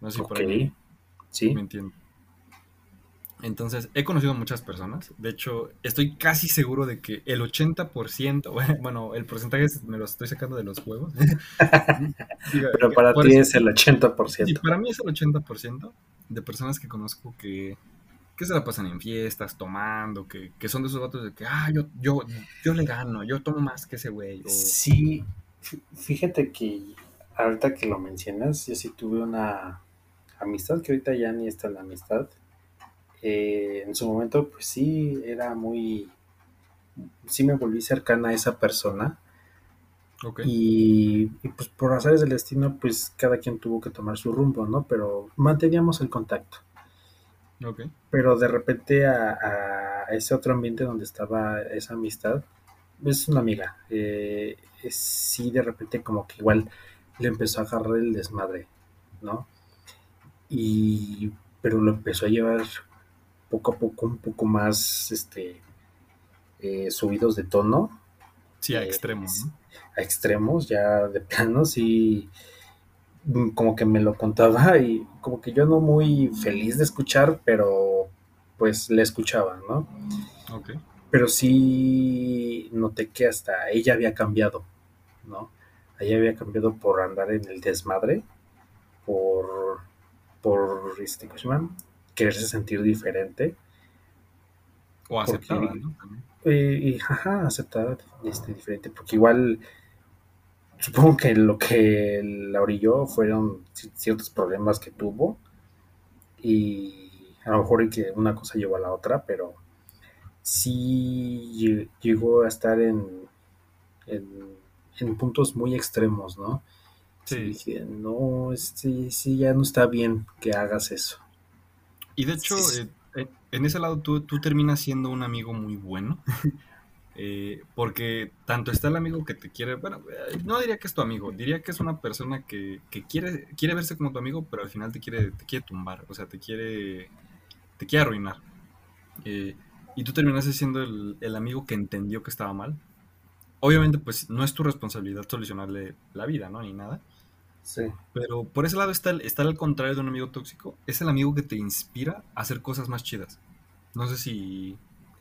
No sé si por ahí sí. me entiendo. Entonces, he conocido muchas personas. De hecho, estoy casi seguro de que el 80%, bueno, el porcentaje me lo estoy sacando de los juegos. Pero para ti es el 80%. Sí, para mí es el 80% de personas que conozco que, que se la pasan en fiestas, tomando, que, que son de esos vatos de que, ah, yo, yo, yo le gano, yo tomo más que ese güey. Sí, fíjate que ahorita que lo mencionas, yo sí tuve una amistad que ahorita ya ni está en la amistad eh, en su momento, pues sí, era muy, sí me volví cercana a esa persona. Y, pues por razones del destino, pues cada quien tuvo que tomar su rumbo, ¿no? Pero manteníamos el contacto. Pero de repente a, ese otro ambiente donde estaba esa amistad, es una amiga. Eh, sí, de repente como que igual le empezó a agarrar el desmadre, ¿no? Y, pero lo empezó a llevar poco a poco un poco más este, eh, subidos de tono. Sí, a eh, extremos. A extremos, ya de plano, sí, mm, como que me lo contaba y como que yo no muy feliz de escuchar, pero pues le escuchaba, ¿no? Ok. Pero sí noté que hasta ella había cambiado, ¿no? Ella había cambiado por andar en el desmadre, por, por, este, quererse sentir diferente. O aceptada, ¿no? Eh, y, jaja, aceptada este, diferente, porque igual supongo que lo que la orilló fueron ciertos problemas que tuvo y a lo mejor que una cosa llevó a la otra, pero sí llegó a estar en, en, puntos muy extremos, ¿no? Sí. no, sí, sí, ya no está bien que hagas eso. Y de hecho, eh, eh, en ese lado tú, tú, terminas siendo un amigo muy bueno. Eh, porque tanto está el amigo que te quiere, bueno, no diría que es tu amigo, diría que es una persona que, quiere, quiere verse como tu amigo, pero al final te quiere, te quiere tumbar, o sea, te quiere, te quiere arruinar. y tú terminas siendo el, el, amigo que entendió que estaba mal. Obviamente, pues no es tu responsabilidad solucionarle la vida, ¿no? Ni nada. Pero por ese lado está el, está al contrario de un amigo tóxico. Es el amigo que te inspira a hacer cosas más chidas. No sé si,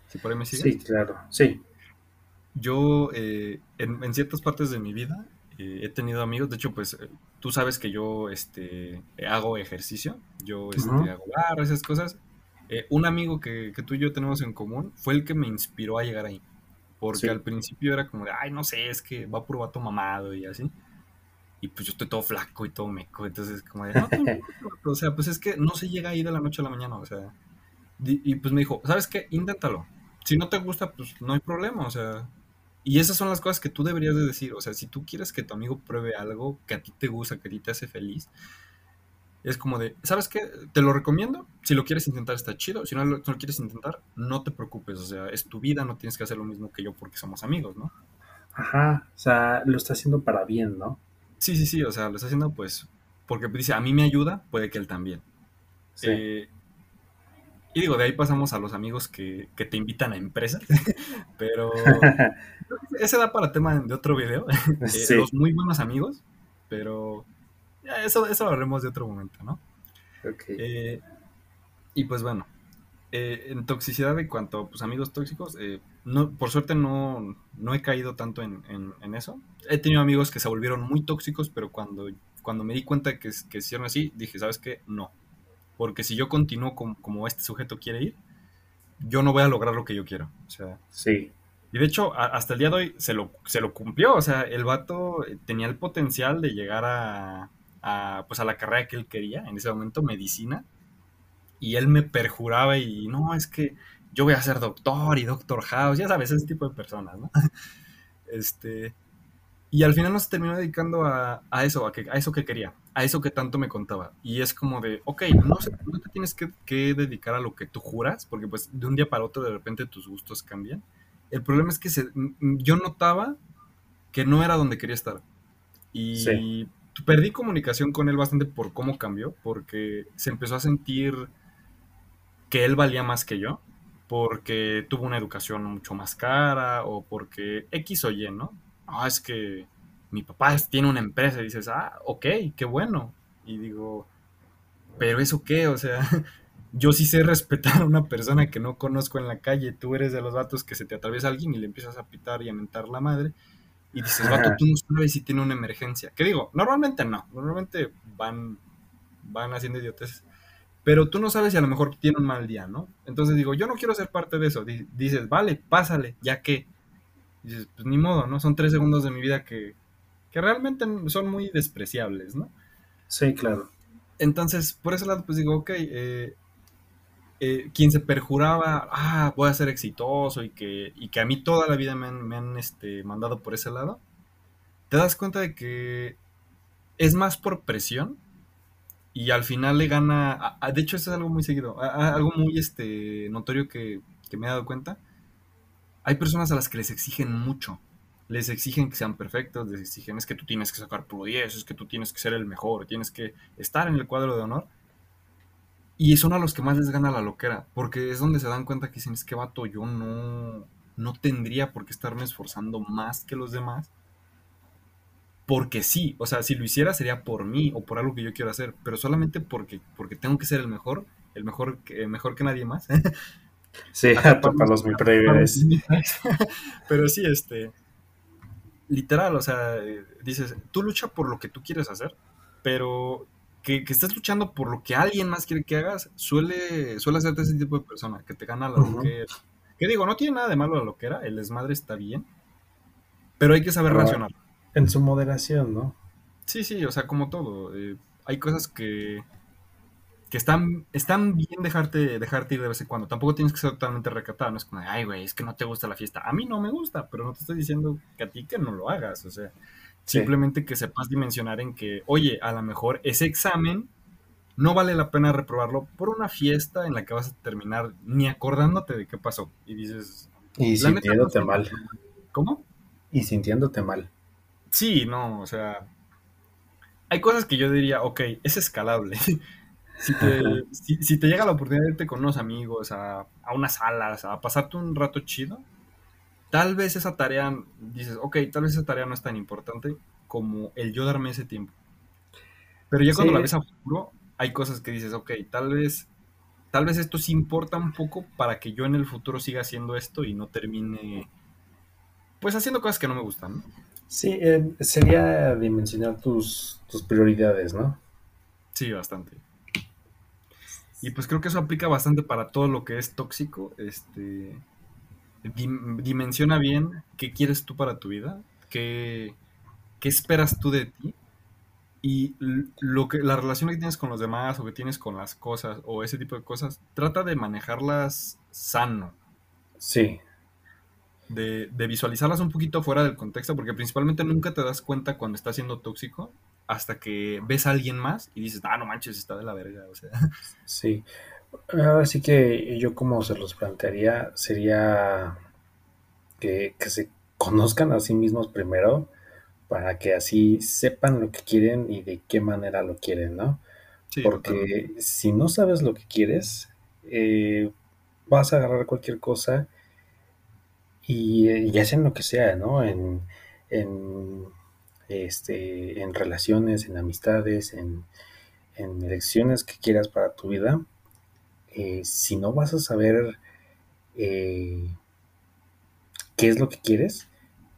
si por ahí me sigues. Sí, claro, sí. Yo, eh, en, ciertas partes de mi vida, eh, he tenido amigos. De hecho, pues, eh, tú sabes que yo este, hago ejercicio, yo este, hago barras, esas cosas. Eh, un amigo que, que, tú y yo tenemos en común fue el que me inspiró a llegar ahí. Porque al principio era como de, ay, no sé, es que va por vato mamado y así. Y pues yo estoy todo flaco y todo meco. Entonces, como de, no, o sea, pues es que no se llega ahí de la noche a la mañana. O sea, y, pues me dijo, ¿sabes qué? Inténtalo. Si no te gusta, pues no hay problema. O sea, y esas son las cosas que tú deberías de decir. O sea, si tú quieres que tu amigo pruebe algo que a ti te gusta, que a ti te hace feliz, es como de, ¿sabes qué? Te lo recomiendo. Si lo quieres intentar está chido. Si no lo, quieres intentar, no te preocupes. O sea, es tu vida, no tienes que hacer lo mismo que yo porque somos amigos, ¿no? Ajá, o sea, lo está haciendo para bien, ¿no? Sí, sí, sí, o sea, lo está haciendo pues porque dice, a mí me ayuda, puede que él también. Sí. Eh, y digo, de ahí pasamos a los amigos que, que te invitan a empresas, pero ese da para tema de otro video. Eh, los muy buenos amigos, pero eso, eso lo haremos de otro momento, ¿no? Eh, y pues bueno, eh, en toxicidad de cuanto pues, amigos tóxicos, no, por suerte no, no he caído tanto en, eso. He tenido amigos que se volvieron muy tóxicos, pero cuando, cuando me di cuenta que, que hicieron así, dije, ¿sabes qué? No. Porque si yo continúo como, este sujeto quiere ir, yo no voy a lograr lo que yo quiero. O sea, sí. Y de hecho, hasta el día de hoy se lo, se lo cumplió. O sea, el vato tenía el potencial de llegar a, a, pues a la carrera que él quería, en ese momento, medicina, y él me perjuraba y no, es que yo voy a ser doctor y doctor house, ya sabes, ese tipo de personas, ¿no? este, y al final nos terminó dedicando a, eso, a, que, a eso que quería, a eso que tanto me contaba. Y es como de, ok, no, no te tienes que, que, dedicar a lo que tú juras, porque pues de un día para otro de repente tus gustos cambian. El problema es que se, yo notaba que no era donde quería estar. Y perdí comunicación con él bastante por cómo cambió, porque se empezó a sentir que él valía más que yo, porque tuvo una educación mucho más cara o porque X o Y, ¿no? Ah, es que mi papá tiene una empresa y dices, ah, ok, qué bueno. Y digo, pero eso qué, o sea, yo sí sé respetar a una persona que no conozco en la calle, tú eres de los vatos que se te atraviesa alguien y le empiezas a pitar y a mentar la madre y dices, vato, tú no sabes si tiene una emergencia. ¿Qué digo? Normalmente no, normalmente van, van haciendo idiotes. Pero tú no sabes si a lo mejor tiene un mal día, ¿no? Entonces digo, yo no quiero ser parte de eso. Dices, vale, pásale, ya que. Dices, pues ni modo, ¿no? Son tres segundos de mi vida que, que realmente son muy despreciables, ¿no? Sí, claro. Entonces, por ese lado, pues digo, ok, eh, eh, quien se perjuraba, ah, voy a ser exitoso y que, y que a mí toda la vida me han, este, mandado por ese lado, te das cuenta de que es más por presión y al final le gana, de hecho eso es algo muy seguido, algo muy este, notorio que, que me he dado cuenta, hay personas a las que les exigen mucho, les exigen que sean perfectos, les exigen es que tú tienes que sacar por 10, es que tú tienes que ser el mejor, tienes que estar en el cuadro de honor y son a los que más les gana la loquera, porque es donde se dan cuenta que dicen, es que vato, yo no, no tendría por qué estarme esforzando más que los demás. Porque sí, o sea, si lo hiciera sería por mí o por algo que yo quiero hacer, pero solamente porque, porque tengo que ser el mejor, el mejor que, mejor que nadie más. Sí, para los mi Pero sí, este, literal, o sea, dices, tú lucha por lo que tú quieres hacer, pero que, que, estés luchando por lo que alguien más quiere que hagas, suele, suele hacerte ese tipo de persona, que te gana la loquera. Que digo, no tiene nada de malo la loquera, el desmadre está bien, pero hay que saber racionar. En su moderación, ¿no? Sí, sí, o sea, como todo. Eh, hay cosas que, que están, están bien dejarte, dejarte ir de vez en cuando. Tampoco tienes que ser totalmente recatado. No es como, ay, güey, es que no te gusta la fiesta. A mí no me gusta, pero no te estoy diciendo que a ti que no lo hagas. O sea, Simplemente que sepas dimensionar en que, oye, a lo mejor ese examen no vale la pena reprobarlo por una fiesta en la que vas a terminar ni acordándote de qué pasó. Y dices... Y sintiéndote mal. ¿Cómo? Y sintiéndote mal. Sí, no, o sea... Hay cosas que yo diría, ok, es escalable. si, te, si, te, llega la oportunidad de irte con unos amigos a, a unas salas, a pasarte un rato chido, tal vez esa tarea, dices, ok, tal vez esa tarea no es tan importante como el yo darme ese tiempo. Pero ya cuando la ves a futuro, hay cosas que dices, ok, tal vez, tal vez esto sí importa un poco para que yo en el futuro siga haciendo esto y no termine, pues haciendo cosas que no me gustan. Sí, eh, sería dimensionar tus, tus prioridades, ¿no? Sí, bastante. Y pues creo que eso aplica bastante para todo lo que es tóxico. Este, dim- dimensiona bien qué quieres tú para tu vida, qué, qué esperas tú de ti y lo que la relación que tienes con los demás o que tienes con las cosas o ese tipo de cosas, trata de manejarlas sano, Sí, de, de visualizarlas un poquito fuera del contexto, porque principalmente nunca te das cuenta cuando está siendo tóxico hasta que ves a alguien más y dices, ah, no manches, está de la verga, o sea, sí. Ahora sí que yo como se los plantearía sería que, que se conozcan a sí mismos primero para que así sepan lo que quieren y de qué manera lo quieren, ¿no? sí. Porque si no sabes lo que quieres, eh, vas a agarrar cualquier cosa y, eh, y hacen lo que sea, ¿no? En, en, este, en relaciones, en amistades, en, en elecciones que quieras para tu vida, eh, si no vas a saber eh, qué es lo que quieres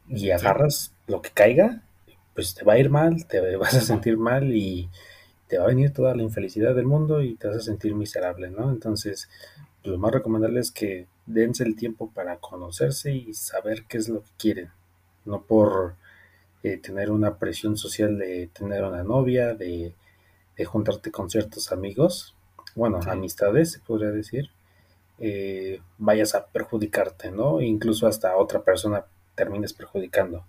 y agarras lo que caiga, pues te va a ir mal, te vas a sentir mal y te va a venir toda la infelicidad del mundo y te vas a sentir miserable, ¿no? Entonces, lo más recomendable es que dense el tiempo para conocerse y saber qué es lo que quieren, no por eh, tener una presión social de tener una novia, de, de juntarte con ciertos amigos, bueno, sí. amistades se podría decir, eh, vayas a perjudicarte, ¿no? Incluso hasta otra persona termines perjudicando.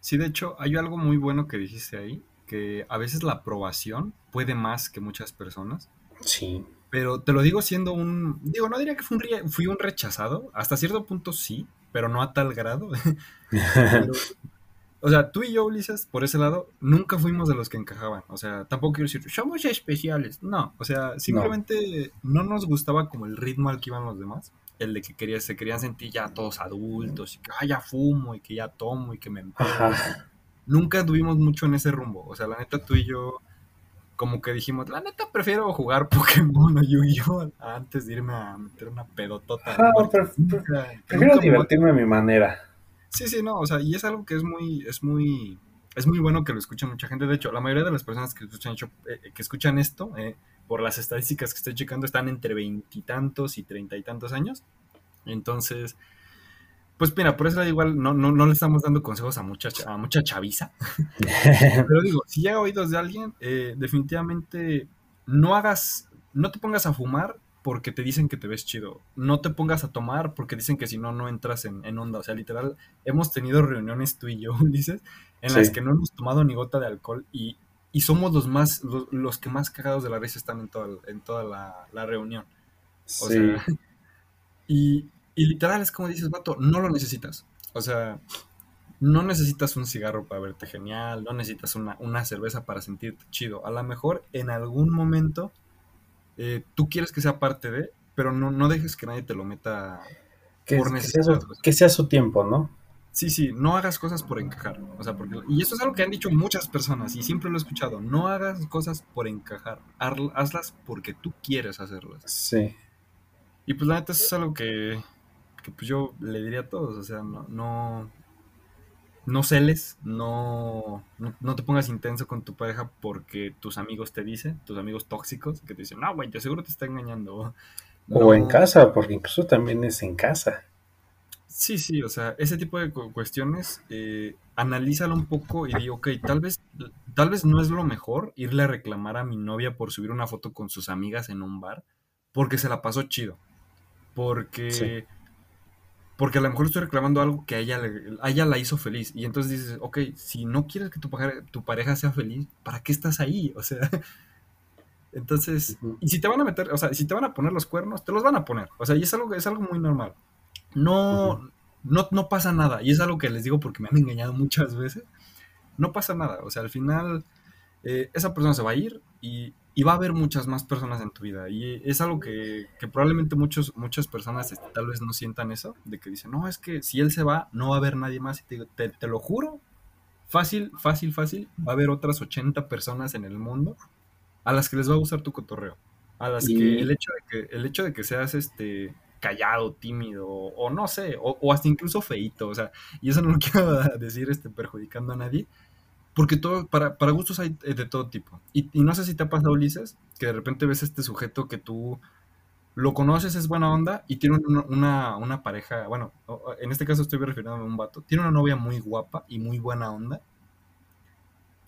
Sí, de hecho, hay algo muy bueno que dijiste ahí, que a veces la aprobación puede más que muchas personas, Sí, pero te lo digo siendo un, digo, no diría que fui un, fui un rechazado, hasta cierto punto sí, pero no a tal grado. Pero, o sea, tú y yo, Ulises, por ese lado, nunca fuimos de los que encajaban. O sea, tampoco quiero decir, somos especiales. No, o sea, simplemente no nos gustaba como el ritmo al que iban los demás. El de que quería, se querían sentir ya todos adultos y que ah, ya fumo y que ya tomo y que me ajá, empedo. nunca tuvimos mucho en ese rumbo. O sea, la neta, tú y yo, como que dijimos, la neta, prefiero jugar Pokémon o Yu-Gi-Oh! antes de irme a meter una pedotota Nunca, prefiero divertirme a mi manera. Sí, sí, no, o sea, y es algo que es muy, es muy, es muy bueno que lo escuchen mucha gente. De hecho, la mayoría de las personas que escuchan, eh, que escuchan esto, eh, por las estadísticas que estoy checando, están entre veintitantos y treinta y tantos años. Entonces, pues mira, por eso igual no, no, no le estamos dando consejos a mucha, cha- a mucha chaviza, Pero digo, si llega a oídos de alguien, eh, definitivamente no hagas, no te pongas a fumar porque te dicen que te ves chido. No te pongas a tomar porque dicen que si no, no entras en, en onda. O sea, literal, hemos tenido reuniones tú y yo, Ulises, en las que no hemos tomado ni gota de alcohol y, y somos los más, los, los que más cagados de la risa están en toda, en toda la, la reunión. O sea, sí, y, y literal es como dices, vato, no lo necesitas. O sea, no necesitas un cigarro para verte genial, no necesitas una, una cerveza para sentirte chido. A lo mejor en algún momento eh, tú quieres que sea parte de, pero no, no dejes que nadie te lo meta que, por que necesidad. Sea, que sea su tiempo, ¿no? sí, sí, no hagas cosas por encajar. O sea, porque, y eso es algo que han dicho muchas personas y siempre lo he escuchado. No hagas cosas por encajar, hazlas porque tú quieres hacerlas. Sí, Y pues la neta eso es algo que, que pues yo le diría a todos. O sea, no, no, no celes, no, no, no te pongas intenso con tu pareja porque tus amigos te dicen, tus amigos tóxicos, que te dicen, no, güey, te seguro te está engañando. o en casa, porque incluso también es en casa. sí, sí, o sea, ese tipo de cu- cuestiones, eh, analízalo un poco y di, ok, tal vez, tal vez no es lo mejor irle a reclamar a mi novia por subir una foto con sus amigas en un bar, porque se la pasó chido, Sí, porque a lo mejor estoy reclamando algo que a ella, le- a ella la hizo feliz. Y entonces dices, ok, si no quieres que tu pareja, tu pareja sea feliz, ¿para qué estás ahí? O sea, entonces, ujú, y si te van a meter, o sea, si te van a poner los cuernos, te los van a poner. O sea, y es algo, es algo muy normal. No, no, no pasa nada. Y es algo que les digo porque me han engañado muchas veces. No pasa nada. O sea, al final eh, esa persona se va a ir y, y va a haber muchas más personas en tu vida. Y es algo que, que probablemente muchos, muchas personas este, tal vez no sientan eso, de que dicen, no, es que si él se va, no va a haber nadie más. Y te digo, te, te lo juro, fácil, fácil, fácil, va a haber otras 80 personas en el mundo a las que les va a gustar tu cotorreo. A las que el hecho de que, el hecho de que seas este callado, tímido, o, no sé, o, hasta incluso feito, o sea, y eso no lo quiero decir este, perjudicando a nadie, porque todo, para, para gustos hay de todo tipo. Y, no sé si te ha pasado, Ulises, que de repente ves este sujeto que tú lo conoces, es buena onda, y tiene una, una, pareja, bueno, en este caso estoy refiriéndome a un vato, tiene una novia muy guapa y muy buena onda,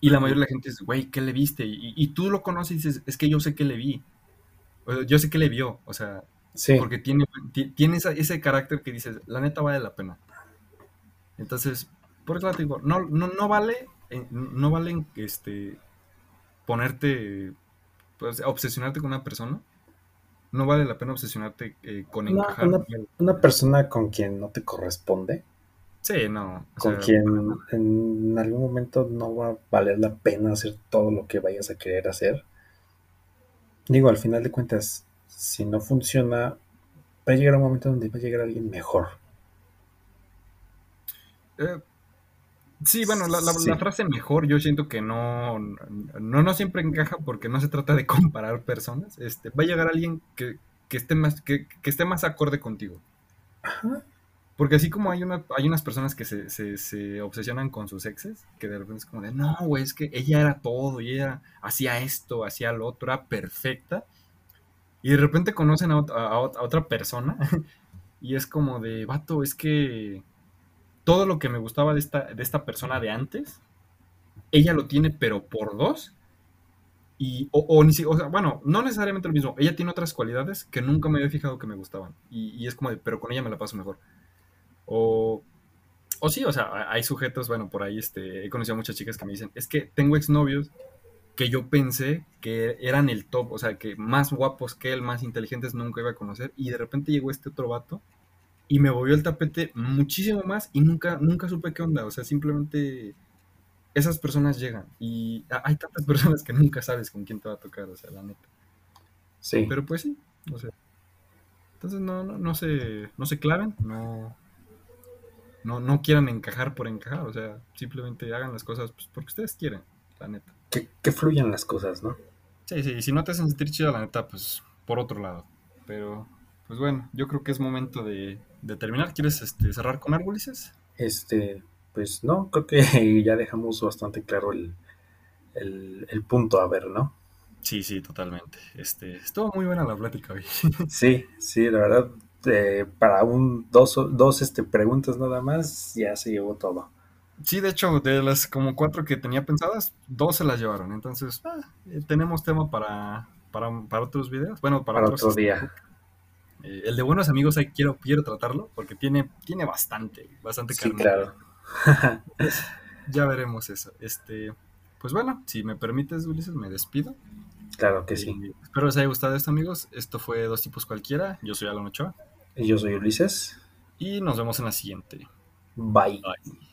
y la mayoría de la gente dice, güey, ¿qué le viste? Y, tú lo conoces y dices, es que yo sé que le vi. yo sé que le vio, o sea, porque tiene, tiene ese carácter que dices, la neta vale la pena. Entonces, por eso te digo, no, no, no vale, eh, no vale este, ponerte, pues, obsesionarte con una persona. No vale la pena obsesionarte eh, con encajar. Una, persona con quien no te corresponde. Sí, no. con quien en algún momento no va a valer la pena hacer todo lo que vayas a querer hacer. Digo, al final de cuentas, si no funciona, va a llegar un momento donde va a llegar alguien mejor. Eh, sí, bueno, la, frase mejor yo siento que no, no, no siempre encaja porque no se trata de comparar personas. Este, va a llegar alguien que, esté más, que, esté más acorde contigo. Porque así como hay, una, hay unas personas que se, se, obsesionan con sus exes, que de repente es como de, no, güey, es que ella era todo, y ella hacía esto, hacía lo otro, era perfecta. Y de repente conocen a, otra persona y es como de, vato, es que todo lo que me gustaba de esta, de esta persona de antes, ella lo tiene pero por dos. Y, o, ni o sea, bueno, no necesariamente lo mismo. Ella tiene otras cualidades que nunca me había fijado que me gustaban. Y, es como pero con ella me la paso mejor. O, o sí, o sea, hay sujetos, bueno, por ahí este, he conocido a muchas chicas que me dicen, es que tengo exnovios que yo pensé que eran el top, o sea, que más guapos que él, más inteligentes nunca iba a conocer, y de repente llegó este otro vato y me volvió el tapete muchísimo más y nunca, nunca supe qué onda, o sea, simplemente esas personas llegan y hay tantas personas que nunca sabes con quién te va a tocar, o sea, la neta. Sí. Pero pues sí, o sea. Entonces no, no, no se, no se claven, no, no, no quieran encajar por encajar, o sea, simplemente hagan las cosas pues, porque ustedes quieren, la neta que, fluyan las cosas, ¿no? Sí, sí, y si no te hacen sentir chido, la neta, pues por otro lado. Pero, pues bueno, yo creo que es momento de, terminar. ¿Quieres este, cerrar con algo, Este, pues no, creo que ya dejamos bastante claro el, punto a ver, ¿no? Sí, sí, totalmente. Este, estuvo muy buena la plática hoy. sí, sí, la verdad, eh, para un dos, dos este, preguntas nada más, ya se llevó todo. Sí, de hecho, de las como cuatro que tenía pensadas, dos se las llevaron. Entonces, ah, eh, tenemos tema para, para, otros videos. Bueno, para, otro día. Eh, el de buenos amigos ahí quiero, quiero tratarlo porque tiene, tiene bastante, bastante Sí, claro. ya veremos eso. Este, pues bueno, si me permites, Ulises, me despido. Claro que sí. espero les haya gustado esto, amigos. Esto fue Dos Tipos Cualquiera. Yo soy Alan Ochoa. Y yo soy Ulises. Y nos vemos en la siguiente. Bye. Bye.